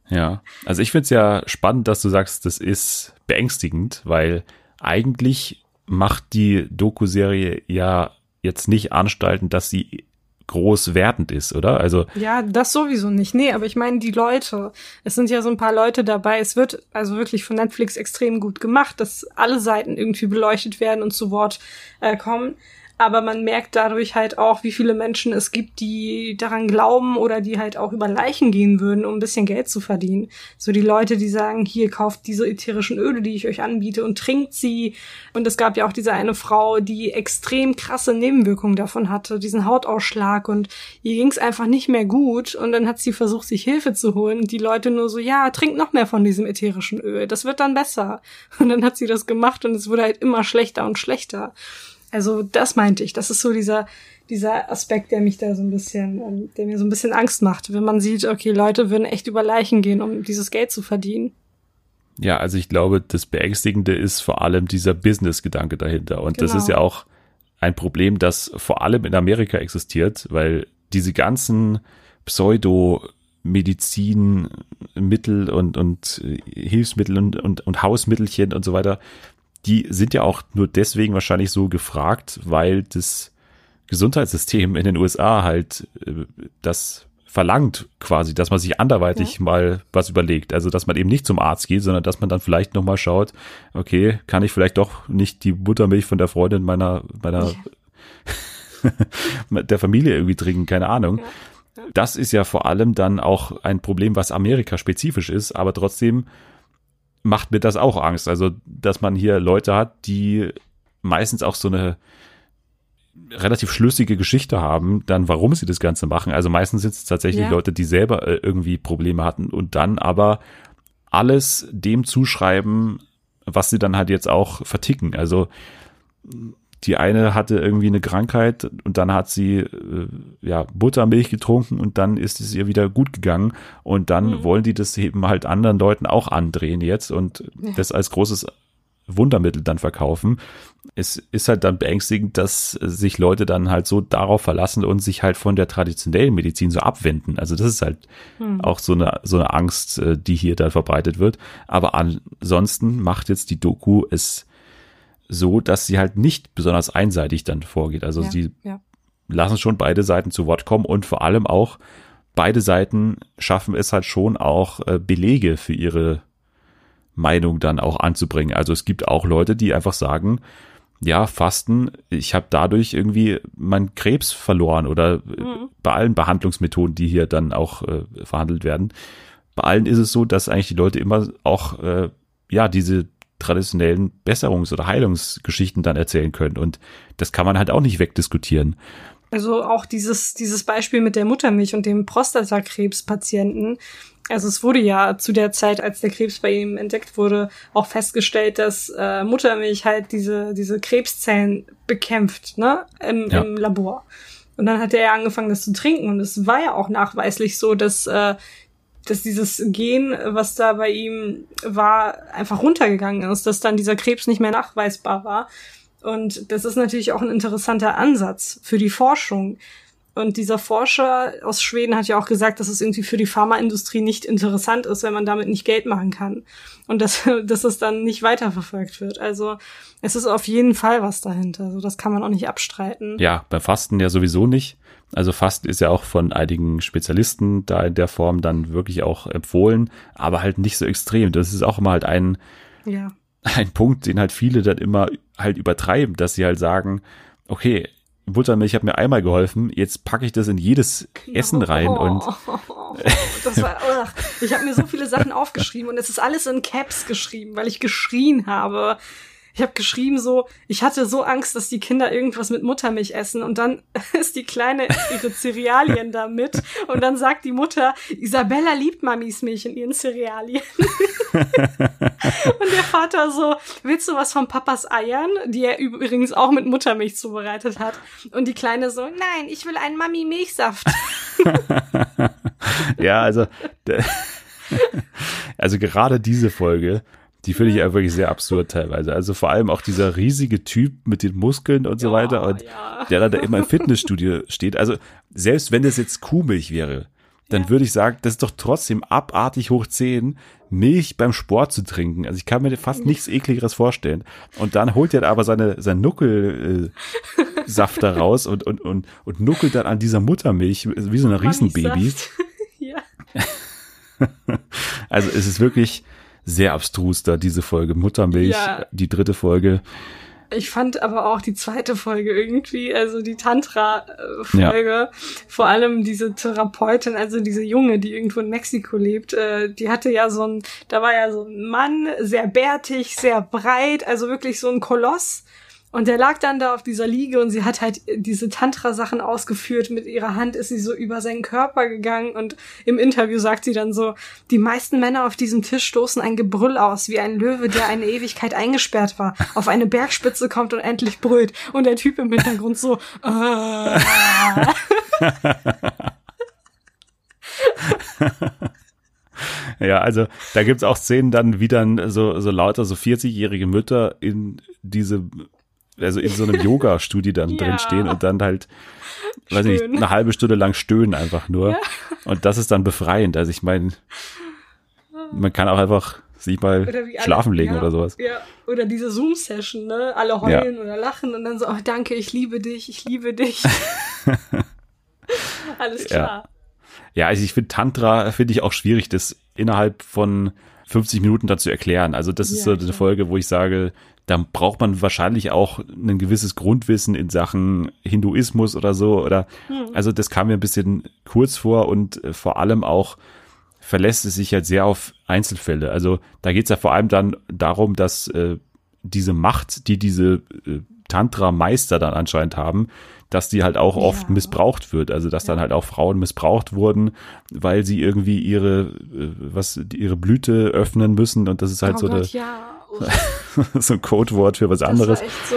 Ja, also ich find's ja spannend, dass du sagst, das ist beängstigend, weil eigentlich macht die Doku-Serie ja jetzt nicht Anstalten, dass sie groß wertend ist, oder? Also Ja, das sowieso nicht. Nee, aber ich meine die Leute. Es sind ja so ein paar Leute dabei. Es wird also wirklich von Netflix extrem gut gemacht, dass alle Seiten irgendwie beleuchtet werden und zu Wort äh, kommen. Aber man merkt dadurch halt auch, wie viele Menschen es gibt, die daran glauben oder die halt auch über Leichen gehen würden, um ein bisschen Geld zu verdienen. So die Leute, die sagen, hier kauft diese ätherischen Öle, die ich euch anbiete und trinkt sie. Und es gab ja auch diese eine Frau, die extrem krasse Nebenwirkungen davon hatte, diesen Hautausschlag und ihr ging es einfach nicht mehr gut. Und dann hat sie versucht, sich Hilfe zu holen. Und die Leute nur so, ja, trink noch mehr von diesem ätherischen Öl, das wird dann besser. Und dann hat sie das gemacht und es wurde halt immer schlechter und schlechter. Also das meinte ich. Das ist so dieser dieser Aspekt, der mich da so ein bisschen, ähm, der mir so ein bisschen Angst macht, wenn man sieht, okay, Leute würden echt über Leichen gehen, um dieses Geld zu verdienen. ja, also ich glaube, das Beängstigende ist vor allem dieser Business-Gedanke dahinter. Und das Genau. ist ja auch ein Problem, das vor allem in Amerika existiert, weil diese ganzen Pseudo-Medizinmittel und, und äh, Hilfsmittel und, und, und Hausmittelchen und so weiter, die sind ja auch nur deswegen wahrscheinlich so gefragt, weil das Gesundheitssystem in den USA halt äh, das verlangt quasi, dass man sich anderweitig ja. mal was überlegt. Also, dass man eben nicht zum Arzt geht, sondern dass man dann vielleicht nochmal schaut, okay, kann ich vielleicht doch nicht die Buttermilch von der Freundin meiner, meiner, ja. der Familie irgendwie trinken, keine Ahnung. Ja. Das ist ja vor allem dann auch ein Problem, was Amerika spezifisch ist, aber trotzdem macht mir das auch Angst. Also, dass man hier Leute hat, die meistens auch so eine relativ schlüssige Geschichte haben, dann warum sie das Ganze machen. Also meistens sind es tatsächlich ja. Leute, die selber äh, irgendwie Probleme hatten und dann aber alles dem zuschreiben, was sie dann halt jetzt auch verticken. Also die eine hatte irgendwie eine Krankheit und dann hat sie äh, ja Buttermilch getrunken und dann ist es ihr wieder gut gegangen und dann mhm. wollen die das eben halt anderen Leuten auch andrehen jetzt und ja. das als großes Wundermittel dann verkaufen. Es ist halt dann beängstigend, dass sich Leute dann halt so darauf verlassen und sich halt von der traditionellen Medizin so abwenden. Also das ist halt hm. auch so eine, so eine Angst, äh, die hier dann verbreitet wird. Aber ansonsten macht jetzt die Doku es so, dass sie halt nicht besonders einseitig dann vorgeht. Also ja, sie ja. lassen schon beide Seiten zu Wort kommen und vor allem auch beide Seiten schaffen es halt schon auch äh, Belege für ihre Meinung dann auch anzubringen. Also es gibt auch Leute, die einfach sagen, ja, Fasten, ich habe dadurch irgendwie meinen Krebs verloren oder mhm. bei allen Behandlungsmethoden, die hier dann auch äh, verhandelt werden, bei allen ist es so, dass eigentlich die Leute immer auch äh, ja diese traditionellen Besserungs- oder Heilungsgeschichten dann erzählen können und das kann man halt auch nicht wegdiskutieren. Also auch dieses dieses Beispiel mit der Muttermilch und dem Prostatakrebspatienten, also es wurde ja zu der Zeit, als der Krebs bei ihm entdeckt wurde, auch festgestellt, dass äh, Muttermilch halt diese, diese Krebszellen bekämpft, ne, im, ja. im Labor. Und dann hat er ja angefangen, das zu trinken. Und es war ja auch nachweislich so, dass, äh, dass dieses Gen, was da bei ihm war, einfach runtergegangen ist, dass dann dieser Krebs nicht mehr nachweisbar war. Und das ist natürlich auch ein interessanter Ansatz für die Forschung, und dieser Forscher aus Schweden hat ja auch gesagt, dass es irgendwie für die Pharmaindustrie nicht interessant ist, wenn man damit nicht Geld machen kann. Und dass, dass es dann nicht weiterverfolgt wird. Also es ist auf jeden Fall was dahinter. Also das kann man auch nicht abstreiten. Ja, beim Fasten ja sowieso nicht. Also Fasten ist ja auch von einigen Spezialisten da in der Form dann wirklich auch empfohlen, aber halt nicht so extrem. Das ist auch immer halt ein, ja. ein Punkt, den halt viele dann immer halt übertreiben, dass sie halt sagen, okay, Buttermilch hat mir einmal geholfen, jetzt packe ich das in jedes Essen rein oh, und das war, oh, ich habe mir so viele Sachen aufgeschrieben und es ist alles in Caps geschrieben, weil ich geschrien habe. Ich habe geschrieben so, ich hatte so Angst, dass die Kinder irgendwas mit Muttermilch essen und dann ist die Kleine ihre Cerealien da mit und dann sagt die Mutter, Isabella liebt Mamis Milch in ihren Cerealien. und der Vater so, willst du was von Papas Eiern, die er übrigens auch mit Muttermilch zubereitet hat? Und die Kleine so, nein, ich will einen Mami Milchsaft. ja, also also gerade diese Folge die finde ich ja wirklich sehr absurd teilweise. Also vor allem auch dieser riesige Typ mit den Muskeln und so ja, weiter und ja. der da immer im Fitnessstudio steht. Also selbst wenn das jetzt Kuhmilch wäre, dann ja. würde ich sagen, das ist doch trotzdem abartig hoch 10, Milch beim Sport zu trinken. Also ich kann mir fast nichts ekligeres vorstellen. Und dann holt er aber seine, sein Nuckelsaft äh, da raus und, und, und, und nuckelt dann an dieser Muttermilch wie so ein Riesenbaby. ja. also es ist wirklich, sehr abstrus da, diese Folge. Muttermilch, ja. die dritte Folge. Ich fand aber auch die zweite Folge irgendwie, also die Tantra-Folge, ja. vor allem diese Therapeutin, also diese Junge, die irgendwo in Mexiko lebt, äh, die hatte ja so ein, da war ja so ein Mann, sehr bärtig, sehr breit, also wirklich so ein Koloss und der lag dann da auf dieser Liege und sie hat halt diese Tantra-Sachen ausgeführt. Mit ihrer Hand ist sie so über seinen Körper gegangen und im Interview sagt sie dann so, die meisten Männer auf diesem Tisch stoßen ein Gebrüll aus, wie ein Löwe, der eine Ewigkeit eingesperrt war, auf eine Bergspitze kommt und endlich brüllt. Und der Typ im Hintergrund so, äh. Ja, also da gibt's auch Szenen dann, wie dann so, so lauter so 40-jährige Mütter in diese also in so einem Yoga-Studio dann ja. drin stehen und dann halt, weiß ich nicht, eine halbe Stunde lang stöhnen einfach nur. Ja. Und das ist dann befreiend. Also ich meine, man kann auch einfach sich mal alle- schlafen legen ja, oder sowas. Ja, oder diese Zoom-Session, ne? Alle heulen oder lachen und dann so, oh, danke, ich liebe dich, ich liebe dich. Alles klar. Ja, also ich finde Tantra finde ich auch schwierig, das innerhalb von 50 Minuten dann zu erklären. Also das ist Ja, so eine. Folge, wo ich sage, da braucht man wahrscheinlich auch ein gewisses Grundwissen in Sachen Hinduismus oder so. Oder Hm. also das kam mir ein bisschen kurz vor und äh, vor allem auch verlässt es sich halt sehr auf Einzelfälle. Also da geht's ja vor allem dann darum, dass äh, diese Macht, die diese äh, Tantra-Meister dann anscheinend haben, dass die halt auch oft Ja. missbraucht wird. Also dass dann halt auch Frauen missbraucht wurden, weil sie irgendwie ihre äh, was ihre Blüte öffnen müssen und das ist halt oh so, Gott, eine, so ein Codewort für was Das anderes. war echt so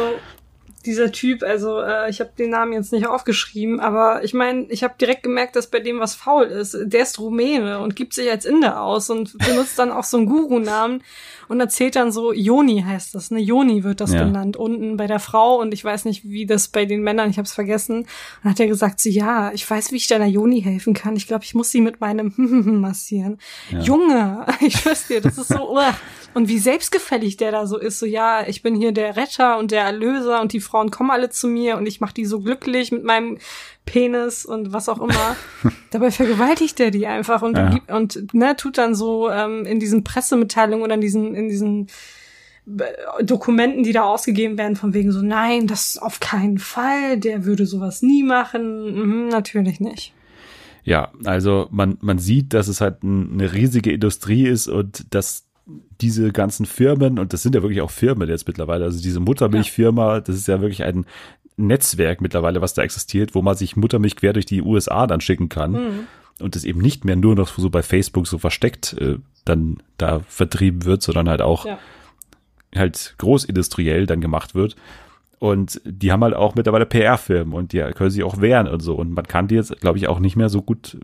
dieser Typ, also äh, ich habe den Namen jetzt nicht aufgeschrieben, aber ich meine, ich habe direkt gemerkt, dass bei dem was faul ist. Der ist Rumäne und gibt sich als Inder aus und benutzt dann auch so einen Guru-Namen und erzählt dann so, Joni heißt das, ne? Joni wird das Ja. genannt, unten bei der Frau und ich weiß nicht, wie das bei den Männern, ich habe es vergessen. Und hat er gesagt, so, ja, ich weiß, wie ich deiner Joni helfen kann. Ich glaube, ich muss sie mit meinem massieren. Junge, ich schwör's dir, das ist so, uah. Und wie selbstgefällig der da so ist, so, ja, ich bin hier der Retter und der Erlöser und die Frauen kommen alle zu mir und ich mache die so glücklich mit meinem Penis und was auch immer. Dabei vergewaltigt er die einfach und, Ja. und ne, tut dann so ähm, in diesen Pressemitteilungen oder in diesen, in diesen äh, Dokumenten, die da ausgegeben werden, von wegen so, nein, das auf keinen Fall, der würde sowas nie machen. Mhm, natürlich nicht. Ja, also man, man sieht, dass es halt ein, eine riesige Industrie ist und dass diese ganzen Firmen, und das sind ja wirklich auch Firmen jetzt mittlerweile, also diese Muttermilchfirma, das ist ja wirklich ein Netzwerk mittlerweile, was da existiert, wo man sich Muttermilch quer durch die USA dann schicken kann und das eben nicht mehr nur noch so bei Facebook so versteckt äh, dann da vertrieben wird, sondern halt auch Ja. halt großindustriell dann gemacht wird. Und die haben halt auch mittlerweile PR-Firmen und die können sich auch wehren und so. Und man kann die jetzt, glaube ich, auch nicht mehr so gut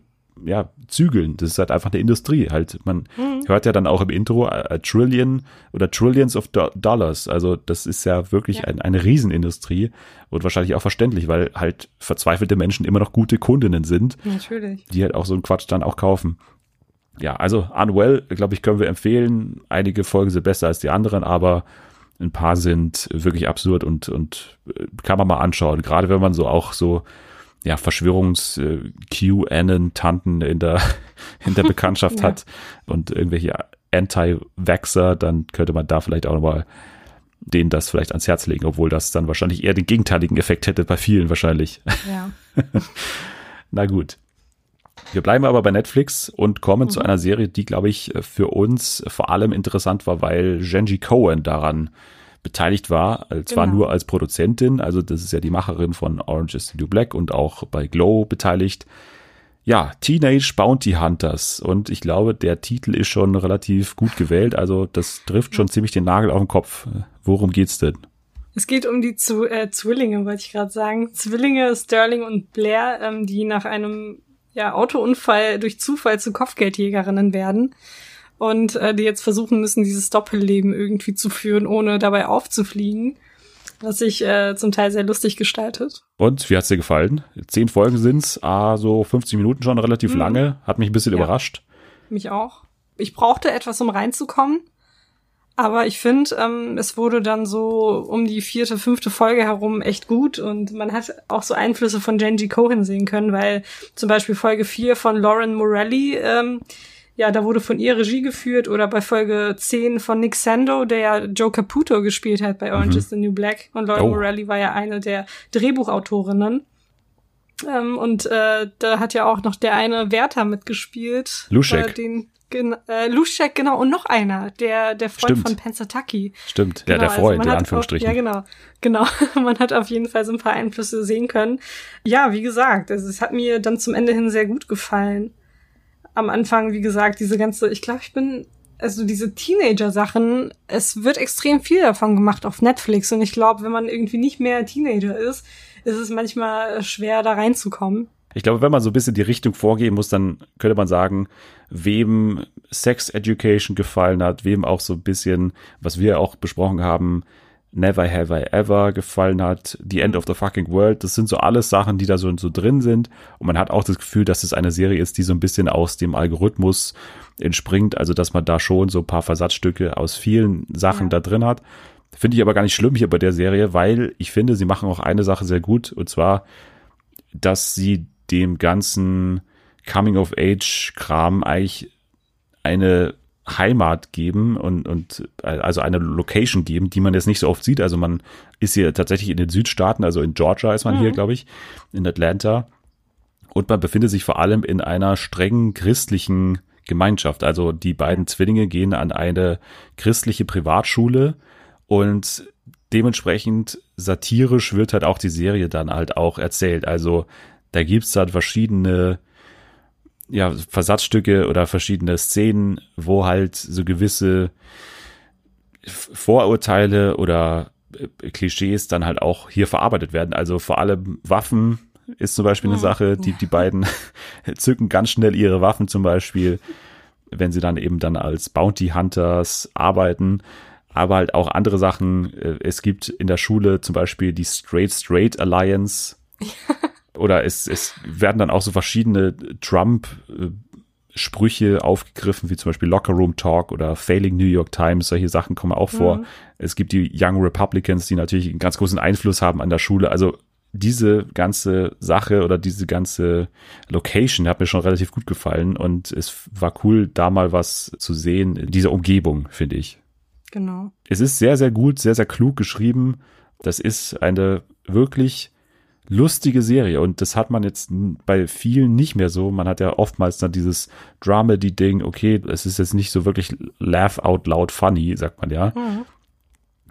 ja, zügeln. Das ist halt einfach eine Industrie. Halt, man hört ja dann auch im Intro a, a Trillion oder Trillions of Do Dollars. Also das ist ja wirklich Ja. Ein, eine Riesenindustrie und wahrscheinlich auch verständlich, weil halt verzweifelte Menschen immer noch gute Kundinnen sind Natürlich. die halt auch so einen Quatsch dann auch kaufen. Ja, also Unwell, glaube ich, können wir empfehlen. Einige Folgen sind besser als die anderen, aber ein paar sind wirklich absurd und, und äh, kann man mal anschauen. Gerade wenn man so auch so, ja, Verschwörungs-QAnon-Tanten in der, in der Bekanntschaft Ja. hat und irgendwelche Anti-Vaxxer, dann könnte man da vielleicht auch nochmal denen das vielleicht ans Herz legen, obwohl das dann wahrscheinlich eher den gegenteiligen Effekt hätte bei vielen wahrscheinlich. Ja. Na gut. Wir bleiben aber bei Netflix und kommen zu Mhm. einer Serie, die, glaube ich, für uns vor allem interessant war, weil Genji Cohen daran beteiligt war, zwar Genau. nur als Produzentin, also das ist ja die Macherin von Orange is the New Black und auch bei Glow beteiligt. Ja, Teenage Bounty Hunters und ich glaube, der Titel ist schon relativ gut gewählt, also das trifft schon ziemlich den Nagel auf den Kopf. Worum geht's denn? Es geht um die Zu äh, Zwillinge, wollte ich gerade sagen. Zwillinge Sterling und Blair, ähm, die nach einem ja, Autounfall durch Zufall zu Kopfgeldjägerinnen werden und äh, die jetzt versuchen müssen, dieses Doppelleben irgendwie zu führen, ohne dabei aufzufliegen, was sich äh, zum Teil sehr lustig gestaltet. Und wie hat's dir gefallen? Zehn Folgen sind's, ah, so 50 Minuten schon relativ lange, hat mich ein bisschen Mhm. Ja. überrascht. Mich auch. Ich brauchte etwas, um reinzukommen. Aber ich finde, ähm, es wurde dann so um die vierte, fünfte Folge herum echt gut und man hat auch so Einflüsse von Genji Cohen sehen können, weil zum Beispiel Folge 4 von Lauren Morelli, ähm, ja, da wurde von ihr Regie geführt oder bei Folge 10 von Nick Sando, der ja Joe Caputo gespielt hat bei Orange is the New Black und Lauren Oh. Morelli war ja eine der Drehbuchautorinnen. Ähm, und äh, da hat ja auch noch der eine Wärter mitgespielt. Luschek. Äh, den, gen, äh, Luschek, genau. Und noch einer, der, der Freund Stimmt. von Pensataki. Stimmt, ja, Genau, der also Freund, man in Anführungsstrichen. Auch, ja, genau. Genau. Man hat auf jeden Fall so ein paar Einflüsse sehen können. Ja, wie gesagt, also es hat mir dann zum Ende hin sehr gut gefallen. Am Anfang, wie gesagt, diese ganze, ich glaube, ich bin, also diese Teenager-Sachen, es wird extrem viel davon gemacht auf Netflix und ich glaube, wenn man irgendwie nicht mehr Teenager ist, ist es manchmal schwer, da reinzukommen. Ich glaube, wenn man so ein bisschen die Richtung vorgehen muss, dann könnte man sagen, wem Sex Education gefallen hat, wem auch so ein bisschen, was wir auch besprochen haben, Never Have I Ever gefallen hat, The End of the Fucking World. Das sind so alles Sachen, die da so, so drin sind. Und man hat auch das Gefühl, dass es eine Serie ist, die so ein bisschen aus dem Algorithmus entspringt. Also, dass man da schon so ein paar Versatzstücke aus vielen Sachen Ja. da drin hat. Finde ich aber gar nicht schlimm hier bei der Serie, weil ich finde, sie machen auch eine Sache sehr gut. Und zwar, dass sie dem ganzen Coming-of-Age-Kram eigentlich eine Heimat geben und, und also eine Location geben, die man jetzt nicht so oft sieht. Also man ist hier tatsächlich in den Südstaaten, also in Georgia ist man hier, glaube ich, in Atlanta. Und man befindet sich vor allem in einer strengen christlichen Gemeinschaft. Also die beiden Zwillinge gehen an eine christliche Privatschule und dementsprechend satirisch wird halt auch die Serie dann halt auch erzählt. Also da gibt's dann verschiedene ja, Versatzstücke oder verschiedene Szenen, wo halt so gewisse Vorurteile oder äh, Klischees dann halt auch hier verarbeitet werden. Also vor allem Waffen ist zum Beispiel eine Sache, die, die beiden zücken ganz schnell ihre Waffen zum Beispiel, wenn sie dann eben dann als Bounty Hunters arbeiten. Aber halt auch andere Sachen. Äh, Es gibt in der Schule zum Beispiel die Straight Straight Alliance. Oder es, es werden dann auch so verschiedene Trump-Sprüche aufgegriffen, wie zum Beispiel Locker Room Talk oder Failing New York Times. Solche Sachen kommen auch vor. Es gibt die Young Republicans, die natürlich einen ganz großen Einfluss haben an der Schule. Also diese ganze Sache oder diese ganze Location hat mir schon relativ gut gefallen und es war cool, da mal was zu sehen in dieser Umgebung, finde ich. Genau. Es ist sehr, sehr gut, sehr, sehr klug geschrieben. Das ist eine wirklich lustige Serie und das hat man jetzt bei vielen nicht mehr so. Man hat ja oftmals dann dieses Dramedy-Ding, okay, es ist jetzt nicht so wirklich laugh out loud funny, sagt man ja.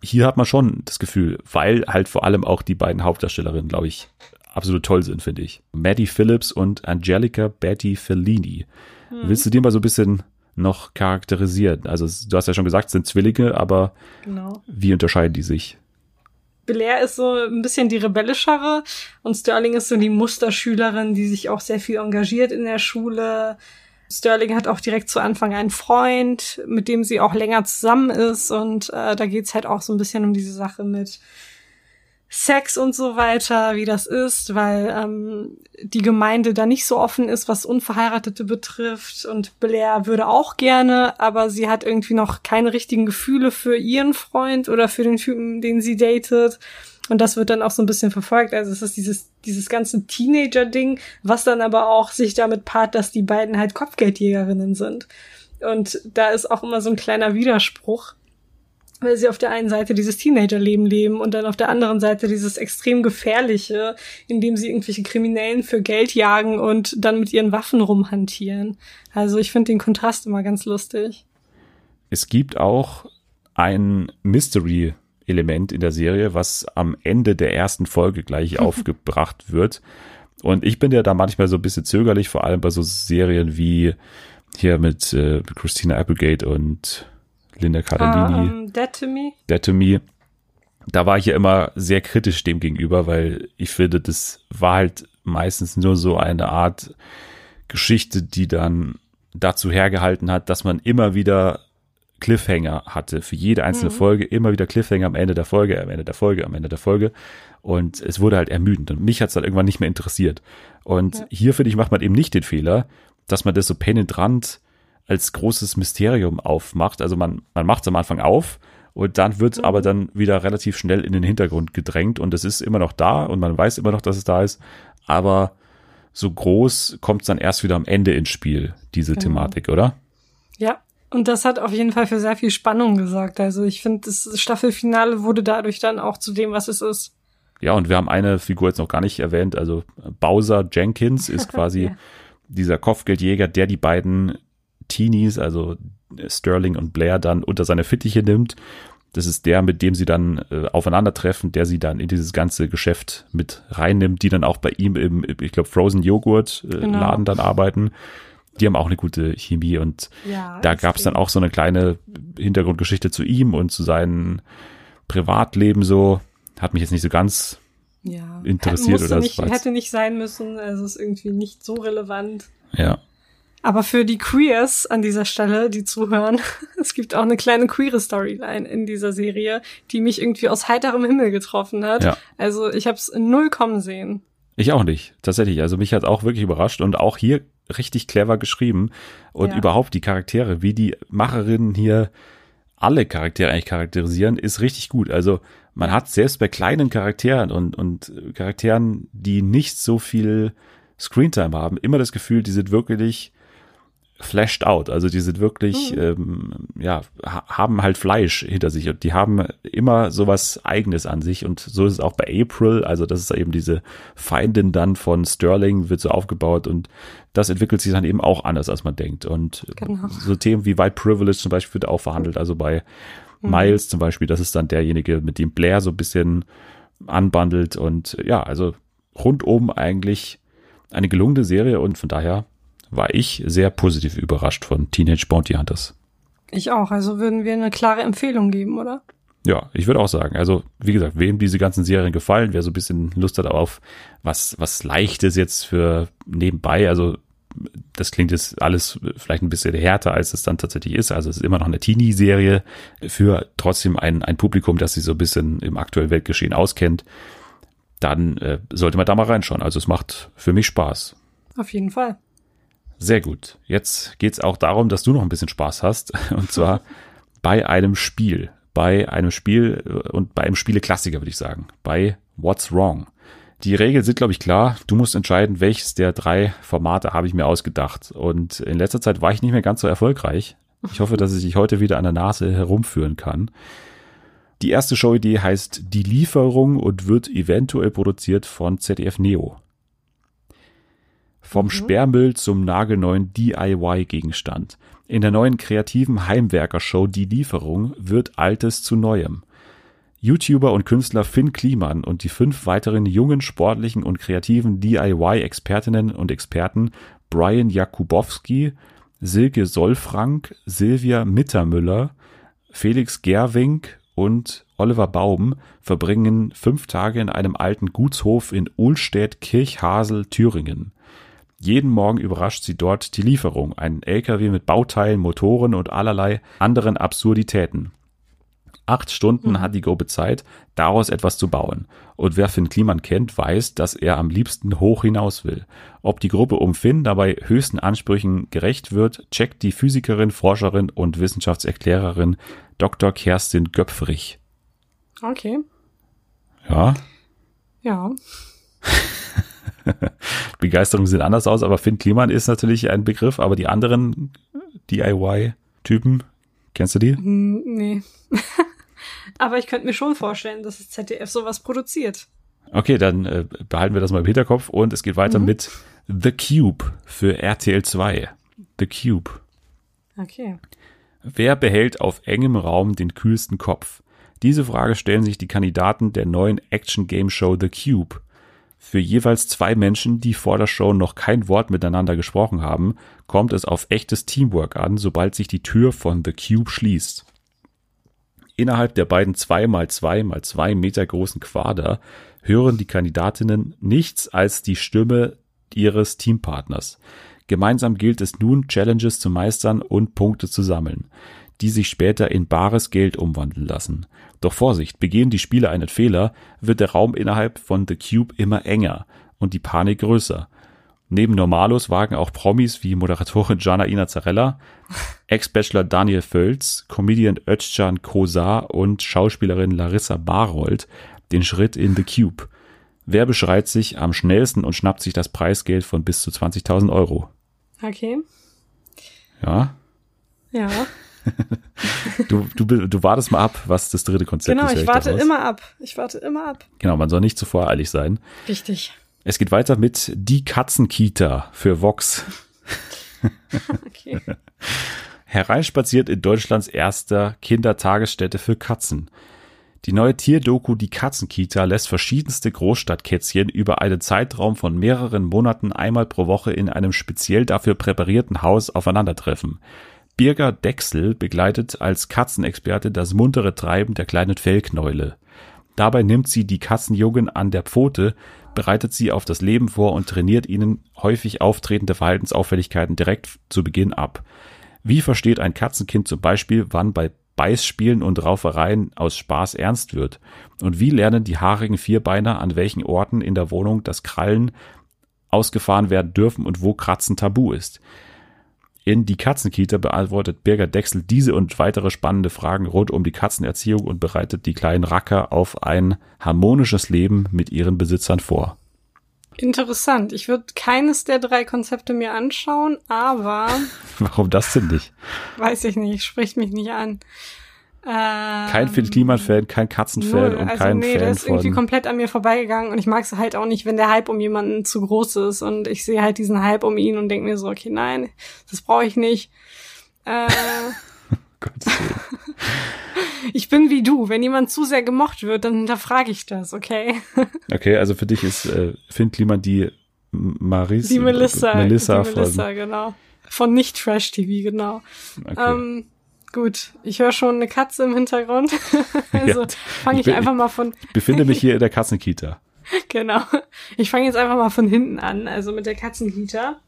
Hier hat man schon das Gefühl, weil halt vor allem auch die beiden Hauptdarstellerinnen, glaube ich, absolut toll sind, finde ich. Maddie Phillips und Angelica Betty Fellini. Willst du dir mal so ein bisschen noch charakterisieren? Also du hast ja schon gesagt, es sind Zwillinge, aber Genau. wie unterscheiden die sich? Blair ist so ein bisschen die rebellischere und Sterling ist so die Musterschülerin, die sich auch sehr viel engagiert in der Schule. Sterling hat auch direkt zu Anfang einen Freund, mit dem sie auch länger zusammen ist und äh, da geht's halt auch so ein bisschen um diese Sache mit Sex und so weiter, wie das ist, weil ähm, die Gemeinde da nicht so offen ist, was Unverheiratete betrifft. Und Blair würde auch gerne, aber sie hat irgendwie noch keine richtigen Gefühle für ihren Freund oder für den Typen, den sie datet. Und das wird dann auch so ein bisschen verfolgt. Also es ist dieses, dieses ganze Teenager-Ding, was dann aber auch sich damit paart, dass die beiden halt Kopfgeldjägerinnen sind. Und da ist auch immer so ein kleiner Widerspruch weil sie auf der einen Seite dieses Teenagerleben leben und dann auf der anderen Seite dieses extrem gefährliche, in dem sie irgendwelche Kriminellen für Geld jagen und dann mit ihren Waffen rumhantieren. Also ich finde den Kontrast immer ganz lustig. Es gibt auch ein Mystery-Element in der Serie, was am Ende der ersten Folge gleich aufgebracht wird. Und ich bin ja da manchmal so ein bisschen zögerlich, vor allem bei so Serien wie hier mit äh, Christina Applegate und Linda Cardellini. Um, Dead to Me. Dead to Me, da war ich ja immer sehr kritisch dem gegenüber, weil ich finde, das war halt meistens nur so eine Art Geschichte, die dann dazu hergehalten hat, dass man immer wieder Cliffhanger hatte. Für jede einzelne Folge immer wieder Cliffhanger am Ende der Folge, am Ende der Folge, am Ende der Folge. Und es wurde halt ermüdend. Und mich hat es dann irgendwann nicht mehr interessiert. Und hier, finde ich, macht man eben nicht den Fehler, dass man das so penetrant als großes Mysterium aufmacht. Also man, man macht es am Anfang auf und dann wird es aber dann wieder relativ schnell in den Hintergrund gedrängt und es ist immer noch da und man weiß immer noch, dass es da ist, aber so groß kommt es dann erst wieder am Ende ins Spiel, diese Thematik, oder? Ja. Und das hat auf jeden Fall für sehr viel Spannung gesorgt. Also ich finde, das Staffelfinale wurde dadurch dann auch zu dem, was es ist. Ja, und wir haben eine Figur jetzt noch gar nicht erwähnt, also Bowser Jenkins ist quasi Ja. dieser Kopfgeldjäger, der die beiden Teenies, also Sterling und Blair, dann unter seine Fittiche nimmt. Das ist der, mit dem sie dann äh, aufeinandertreffen, der sie dann in dieses ganze Geschäft mit reinnimmt, die dann auch bei ihm im, ich glaube, Frozen Joghurt äh, Genau. Laden dann arbeiten. Die haben auch eine gute Chemie und Ja, da gab es dann auch so eine kleine Hintergrundgeschichte zu ihm und zu seinem Privatleben so. Hat mich jetzt nicht so ganz ja. interessiert Musste oder so hätte nicht sein müssen. Also ist irgendwie nicht so relevant. Ja. Aber für die Queers an dieser Stelle, die zuhören, es gibt auch eine kleine queere Storyline in dieser Serie, die mich irgendwie aus heiterem Himmel getroffen hat. Ja. Also ich habe es null kommen sehen. Ich auch nicht, tatsächlich. Also mich hat auch wirklich überrascht und auch hier richtig clever geschrieben und Ja. überhaupt die Charaktere, wie die Macherinnen hier alle Charaktere eigentlich charakterisieren, ist richtig gut. Also man hat selbst bei kleinen Charakteren und, und Charakteren, die nicht so viel Screentime haben, immer das Gefühl, die sind wirklich flashed out. Also die sind wirklich, ähm, ja, ha haben halt Fleisch hinter sich und die haben immer sowas Eigenes an sich. Und so ist es auch bei April. Also das ist eben diese Feindin dann von Sterling, wird so aufgebaut und das entwickelt sich dann eben auch anders, als man denkt. Und Genau. so Themen wie White Privilege zum Beispiel wird auch verhandelt. Also bei Miles zum Beispiel, das ist dann derjenige, mit dem Blair so ein bisschen anbandelt und ja, also rundum eigentlich eine gelungene Serie und von daher war ich sehr positiv überrascht von Teenage Bounty Hunters. Ich auch. Also würden wir eine klare Empfehlung geben, oder? Ja, ich würde auch sagen, also wie gesagt, wem diese ganzen Serien gefallen, wer so ein bisschen Lust hat auf was, was Leichtes jetzt für nebenbei, also das klingt jetzt alles vielleicht ein bisschen härter, als es dann tatsächlich ist. Also es ist immer noch eine Teenie-Serie für trotzdem ein, ein Publikum, das sich so ein bisschen im aktuellen Weltgeschehen auskennt. Dann äh, sollte man da mal reinschauen. Also es macht für mich Spaß. Auf jeden Fall. Sehr gut. Jetzt geht's auch darum, dass du noch ein bisschen Spaß hast. Und zwar bei einem Spiel. Bei einem Spiel äh, und bei einem Spieleklassiker, würde ich sagen. Bei What's Wrong. Die Regeln sind, glaube ich, klar. Du musst entscheiden, welches der drei Formate habe ich mir ausgedacht. Und in letzter Zeit war ich nicht mehr ganz so erfolgreich. Ich hoffe, dass ich dich heute wieder an der Nase herumführen kann. Die erste Showidee heißt Die Lieferung und wird eventuell produziert von ZDF Neo. Vom Sperrmüll zum nagelneuen DIY-Gegenstand. In der neuen kreativen Heimwerker-Show Die Lieferung wird Altes zu Neuem. YouTuber und Künstler Finn Kliman und die fünf weiteren jungen, sportlichen und kreativen DIY-Expertinnen und Experten Brian Jakubowski, Silke Solfrank, Silvia Mittermüller, Felix Gerwink und Oliver Baum verbringen fünf Tage in einem alten Gutshof in Uhlstedt-Kirchhasel, Thüringen. Jeden Morgen überrascht sie dort die Lieferung, ein LKW mit Bauteilen, Motoren und allerlei anderen Absurditäten. Acht Stunden hat die Gruppe Zeit, daraus etwas zu bauen. Und wer Finn Kliman kennt, weiß, dass er am liebsten hoch hinaus will. Ob die Gruppe um Finn dabei höchsten Ansprüchen gerecht wird, checkt die Physikerin, Forscherin und Wissenschaftserklärerin Dr. Kerstin Göpfrich. Okay. Ja, Ja. Begeisterungen sehen anders aus, aber Finn Kliman ist natürlich ein Begriff, aber die anderen DIY-Typen, kennst du die? Nee. Aber ich könnte mir schon vorstellen, dass das ZDF sowas produziert. Okay, dann äh, behalten wir das mal im Hinterkopf und es geht weiter mit The Cube für RTL 2. The Cube. Okay. Wer behält auf engem Raum den kühlsten Kopf? Diese Frage stellen sich die Kandidaten der neuen Action-Game-Show The Cube. Für jeweils zwei Menschen, die vor der Show noch kein Wort miteinander gesprochen haben, kommt es auf echtes Teamwork an, sobald sich die Tür von The Cube schließt. Innerhalb der beiden 2 mal 2 mal 2 Meter großen Quader hören die Kandidatinnen nichts als die Stimme ihres Teampartners. Gemeinsam gilt es nun, Challenges zu meistern und Punkte zu sammeln, die sich später in bares Geld umwandeln lassen. Doch Vorsicht, begehen die Spieler einen Fehler, wird der Raum innerhalb von The Cube immer enger und die Panik größer. Neben Normalos wagen auch Promis wie Moderatorin Jana Inazarella, Ex-Bachelor Daniel Völz, Comedian Özcan Kosar und Schauspielerin Larissa Barold den Schritt in The Cube. Wer beschreit sich am schnellsten und schnappt sich das Preisgeld von bis zu 20.000 Euro? Okay. Ja, Ja. Du, du, du wartest mal ab, was das dritte Konzept genau, ist. höre ich warte daraus. immer ab. Ich warte immer ab. Genau, man soll nicht zu voreilig sein. Richtig. Es geht weiter mit Die Katzenkita für Vox. Okay. Hereinspaziert in Deutschlands erster Kindertagesstätte für Katzen. Die neue Tierdoku Die Katzenkita lässt verschiedenste Großstadtkätzchen über einen Zeitraum von mehreren Monaten einmal pro Woche in einem speziell dafür präparierten Haus aufeinandertreffen. Birger Dexel begleitet als Katzenexperte das muntere Treiben der kleinen Fellknäule. Dabei nimmt sie die Katzenjungen an der Pfote, bereitet sie auf das Leben vor und trainiert ihnen häufig auftretende Verhaltensauffälligkeiten direkt zu Beginn ab. Wie versteht ein Katzenkind zum Beispiel, wann bei Beißspielen und Raufereien aus Spaß ernst wird? Und wie lernen die haarigen Vierbeiner, an welchen Orten in der Wohnung das Krallen ausgefahren werden dürfen und wo Kratzen tabu ist? In die Katzenkita beantwortet Birger Dexel diese und weitere spannende Fragen rund um die Katzenerziehung und bereitet die kleinen Racker auf ein harmonisches Leben mit ihren Besitzern vor. Interessant. Ich würde keines der drei Konzepte mir anschauen, aber Warum das denn nicht? weiß ich nicht, spricht mich nicht an. Ähm, Kein Phil Kliman-Fan, kein Katzenfan und also kein nee, Fan der ist irgendwie komplett an mir vorbeigegangen und ich mag es halt auch nicht, wenn der Hype um jemanden zu groß ist und ich sehe halt diesen Hype um ihn und denke mir so, okay, nein, das brauche ich nicht. Äh, ich bin wie du. Wenn jemand zu sehr gemocht wird, dann hinterfrage ich das, okay? Okay, also für dich ist äh, Finn Kliman die Maris, Die Melissa. Melissa, die Melissa, von, genau. Von nicht Trash TV, genau. okay. Ähm, gut, ich höre schon eine Katze im Hintergrund. also Ja. fange Ich ich bin- einfach mal von, befinde mich hier in der Katzenkita. genau. Ich fange jetzt einfach mal von hinten an, also mit der Katzenkita.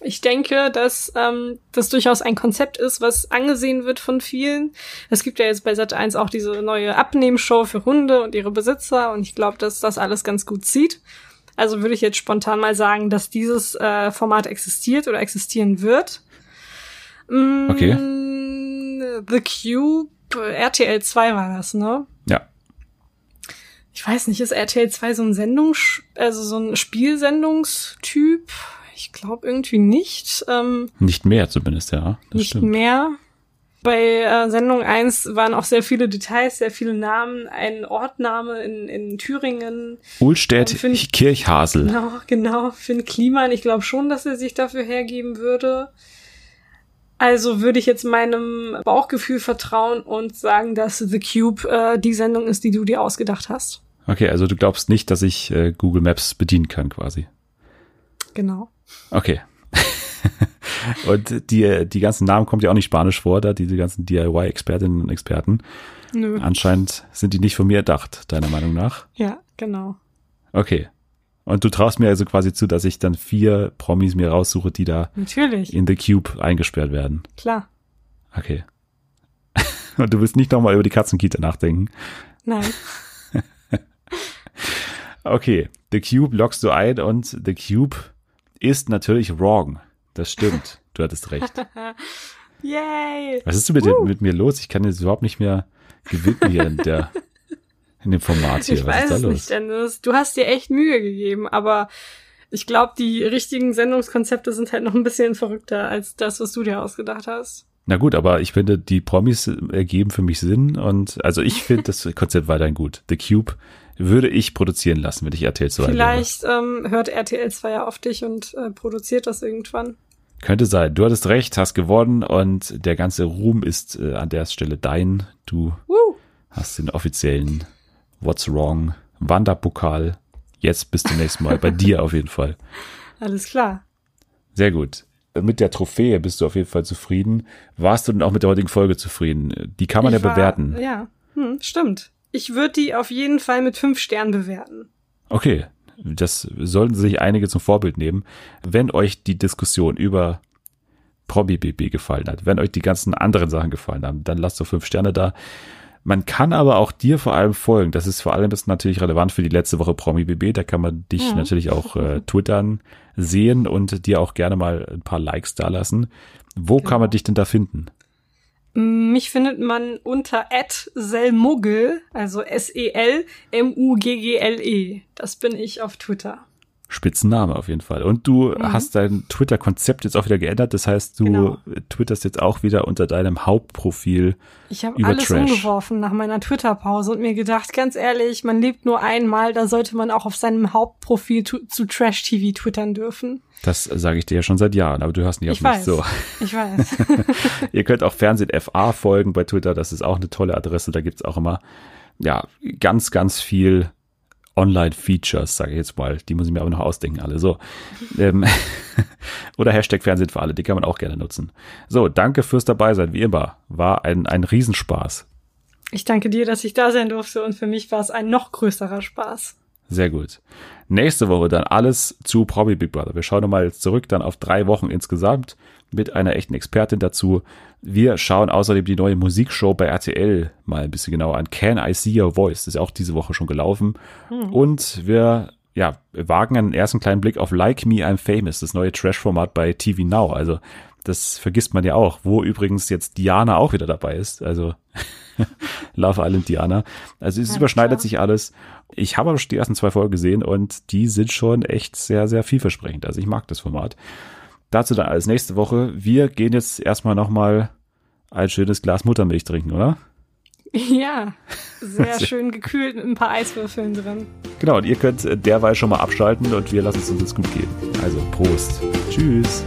Ich denke, dass ähm, das durchaus ein Konzept ist, was angesehen wird von vielen. Es gibt ja jetzt bei Sat1 auch diese neue Abnehmshow für Hunde und ihre Besitzer und ich glaube, dass das alles ganz gut zieht. Also würde ich jetzt spontan mal sagen, dass dieses äh, Format existiert oder existieren wird. Mm, Okay. The Cube, RTL 2 war das, ne? Ja. Ich weiß nicht, ist RTL 2 so ein Sendungs, also so ein Spielsendungstyp? Ich glaube irgendwie nicht. Ähm, Nicht mehr zumindest, ja. Das nicht stimmt. mehr. Bei äh, Sendung 1 waren auch sehr viele Details, sehr viele Namen, ein Ortname in, in Thüringen. Und Finn- Kirchhasel. Genau, genau. Finn Kliman, ich glaube schon, dass er sich dafür hergeben würde. Also würde ich jetzt meinem Bauchgefühl vertrauen und sagen, dass The Cube äh, die Sendung ist, die du dir ausgedacht hast. Okay, also du glaubst nicht, dass ich äh, Google Maps bedienen kann quasi. Genau. Okay. und die, die ganzen Namen kommt ja auch nicht Spanisch vor, da diese ganzen DIY-Expertinnen und Experten. Nö. Anscheinend sind die nicht von mir erdacht, deiner Meinung nach. Ja, genau. Okay. Und du traust mir also quasi zu, dass ich dann vier Promis mir raussuche, die da Natürlich. in The Cube eingesperrt werden. Klar. Okay. Und du willst nicht nochmal über die Katzenkita nachdenken. Nein. Okay, The Cube loggst du ein und The Cube ist natürlich wrong. Das stimmt. Du hattest recht. Yay. Was ist denn mit, mit mir los? Ich kann jetzt überhaupt nicht mehr gewinnen hier in der in dem Format hier. Ich Was weiß ist da es los? nicht, Dennis. Du hast dir echt Mühe gegeben, aber ich glaube, die richtigen Sendungskonzepte sind halt noch ein bisschen verrückter als das, was du dir ausgedacht hast. Na gut, aber ich finde, die Promis ergeben für mich Sinn und also ich finde das Konzept weiterhin gut. The Cube würde ich produzieren lassen, wenn ich RTL 2 wäre. Vielleicht ähm, hört RTL 2 ja auf dich und äh, produziert das irgendwann. Könnte sein. Du hattest recht, hast gewonnen und der ganze Ruhm ist äh, an der Stelle dein. Du Woo. hast den offiziellen What's Wrong Wanderpokal. Jetzt bis zum nächsten Mal bei dir auf jeden Fall. Alles klar. Sehr gut. Mit der Trophäe bist du auf jeden Fall zufrieden. Warst du denn auch mit der heutigen Folge zufrieden? Die kann man Ich ja war- bewerten. Ja, hm, stimmt. Ich würde die auf jeden Fall mit fünf Sternen bewerten. Okay, das sollten sich einige zum Vorbild nehmen. Wenn euch die Diskussion über Promi BB gefallen hat, wenn euch die ganzen anderen Sachen gefallen haben, dann lasst doch fünf Sterne da. Man kann aber auch dir vor allem folgen. Das ist vor allem jetzt natürlich relevant für die letzte Woche Promi BB. Da kann man dich Ja. natürlich auch äh, twittern sehen und dir auch gerne mal ein paar Likes dalassen. Wo kann Genau. man dich denn da finden? Mich findet man unter @selmuggel, also S E L M U G G L E. Das bin ich auf Twitter. Spitzenname auf jeden Fall. Und du Mhm. hast dein Twitter-Konzept jetzt auch wieder geändert. Das heißt, du Genau. twitterst jetzt auch wieder unter deinem Hauptprofil. Ich habe alles Trash. umgeworfen nach meiner Twitter-Pause und mir gedacht, ganz ehrlich, man lebt nur einmal, da sollte man auch auf seinem Hauptprofil zu Trash TV twittern dürfen. Das sage ich dir ja schon seit Jahren, aber du hörst nicht auf Ich mich. weiß. So. Ich weiß. Ihr könnt auch Fernsehen FA folgen bei Twitter. Das ist auch eine tolle Adresse. Da gibt's auch immer ja ganz, ganz viel Online-Features, sage ich jetzt mal. Die muss ich mir aber noch ausdenken, alle. So. ähm, oder Hashtag Fernsehen für alle, die kann man auch gerne nutzen. So, danke fürs dabei sein, wie immer. War ein, ein Riesenspaß. Ich danke dir, dass ich da sein durfte und für mich war es ein noch größerer Spaß. Sehr gut. Nächste Woche dann alles zu Promi Big Brother. Wir schauen nochmal zurück dann auf drei Wochen insgesamt mit einer echten Expertin dazu. Wir schauen außerdem die neue Musikshow bei RTL mal ein bisschen genauer an. Can I See Your Voice? Das ist auch diese Woche schon gelaufen. Hm. Und wir ja, wagen einen ersten kleinen Blick auf Like Me I'm Famous, das neue Trash-Format bei TV Now. Also das vergisst man ja auch, wo übrigens jetzt Diana auch wieder dabei ist. Also Love Island Diana. Also es ja, überschneidet klar. sich alles. Ich habe aber schon die ersten zwei Folgen gesehen und die sind schon echt sehr, sehr vielversprechend. Also ich mag das Format. Dazu dann alles nächste Woche. Wir gehen jetzt erstmal nochmal ein schönes Glas Muttermilch trinken, oder? Ja, sehr schön gekühlt mit ein paar Eiswürfeln drin. Genau, und ihr könnt derweil schon mal abschalten und wir lassen es uns jetzt gut gehen. Also Prost. Tschüss.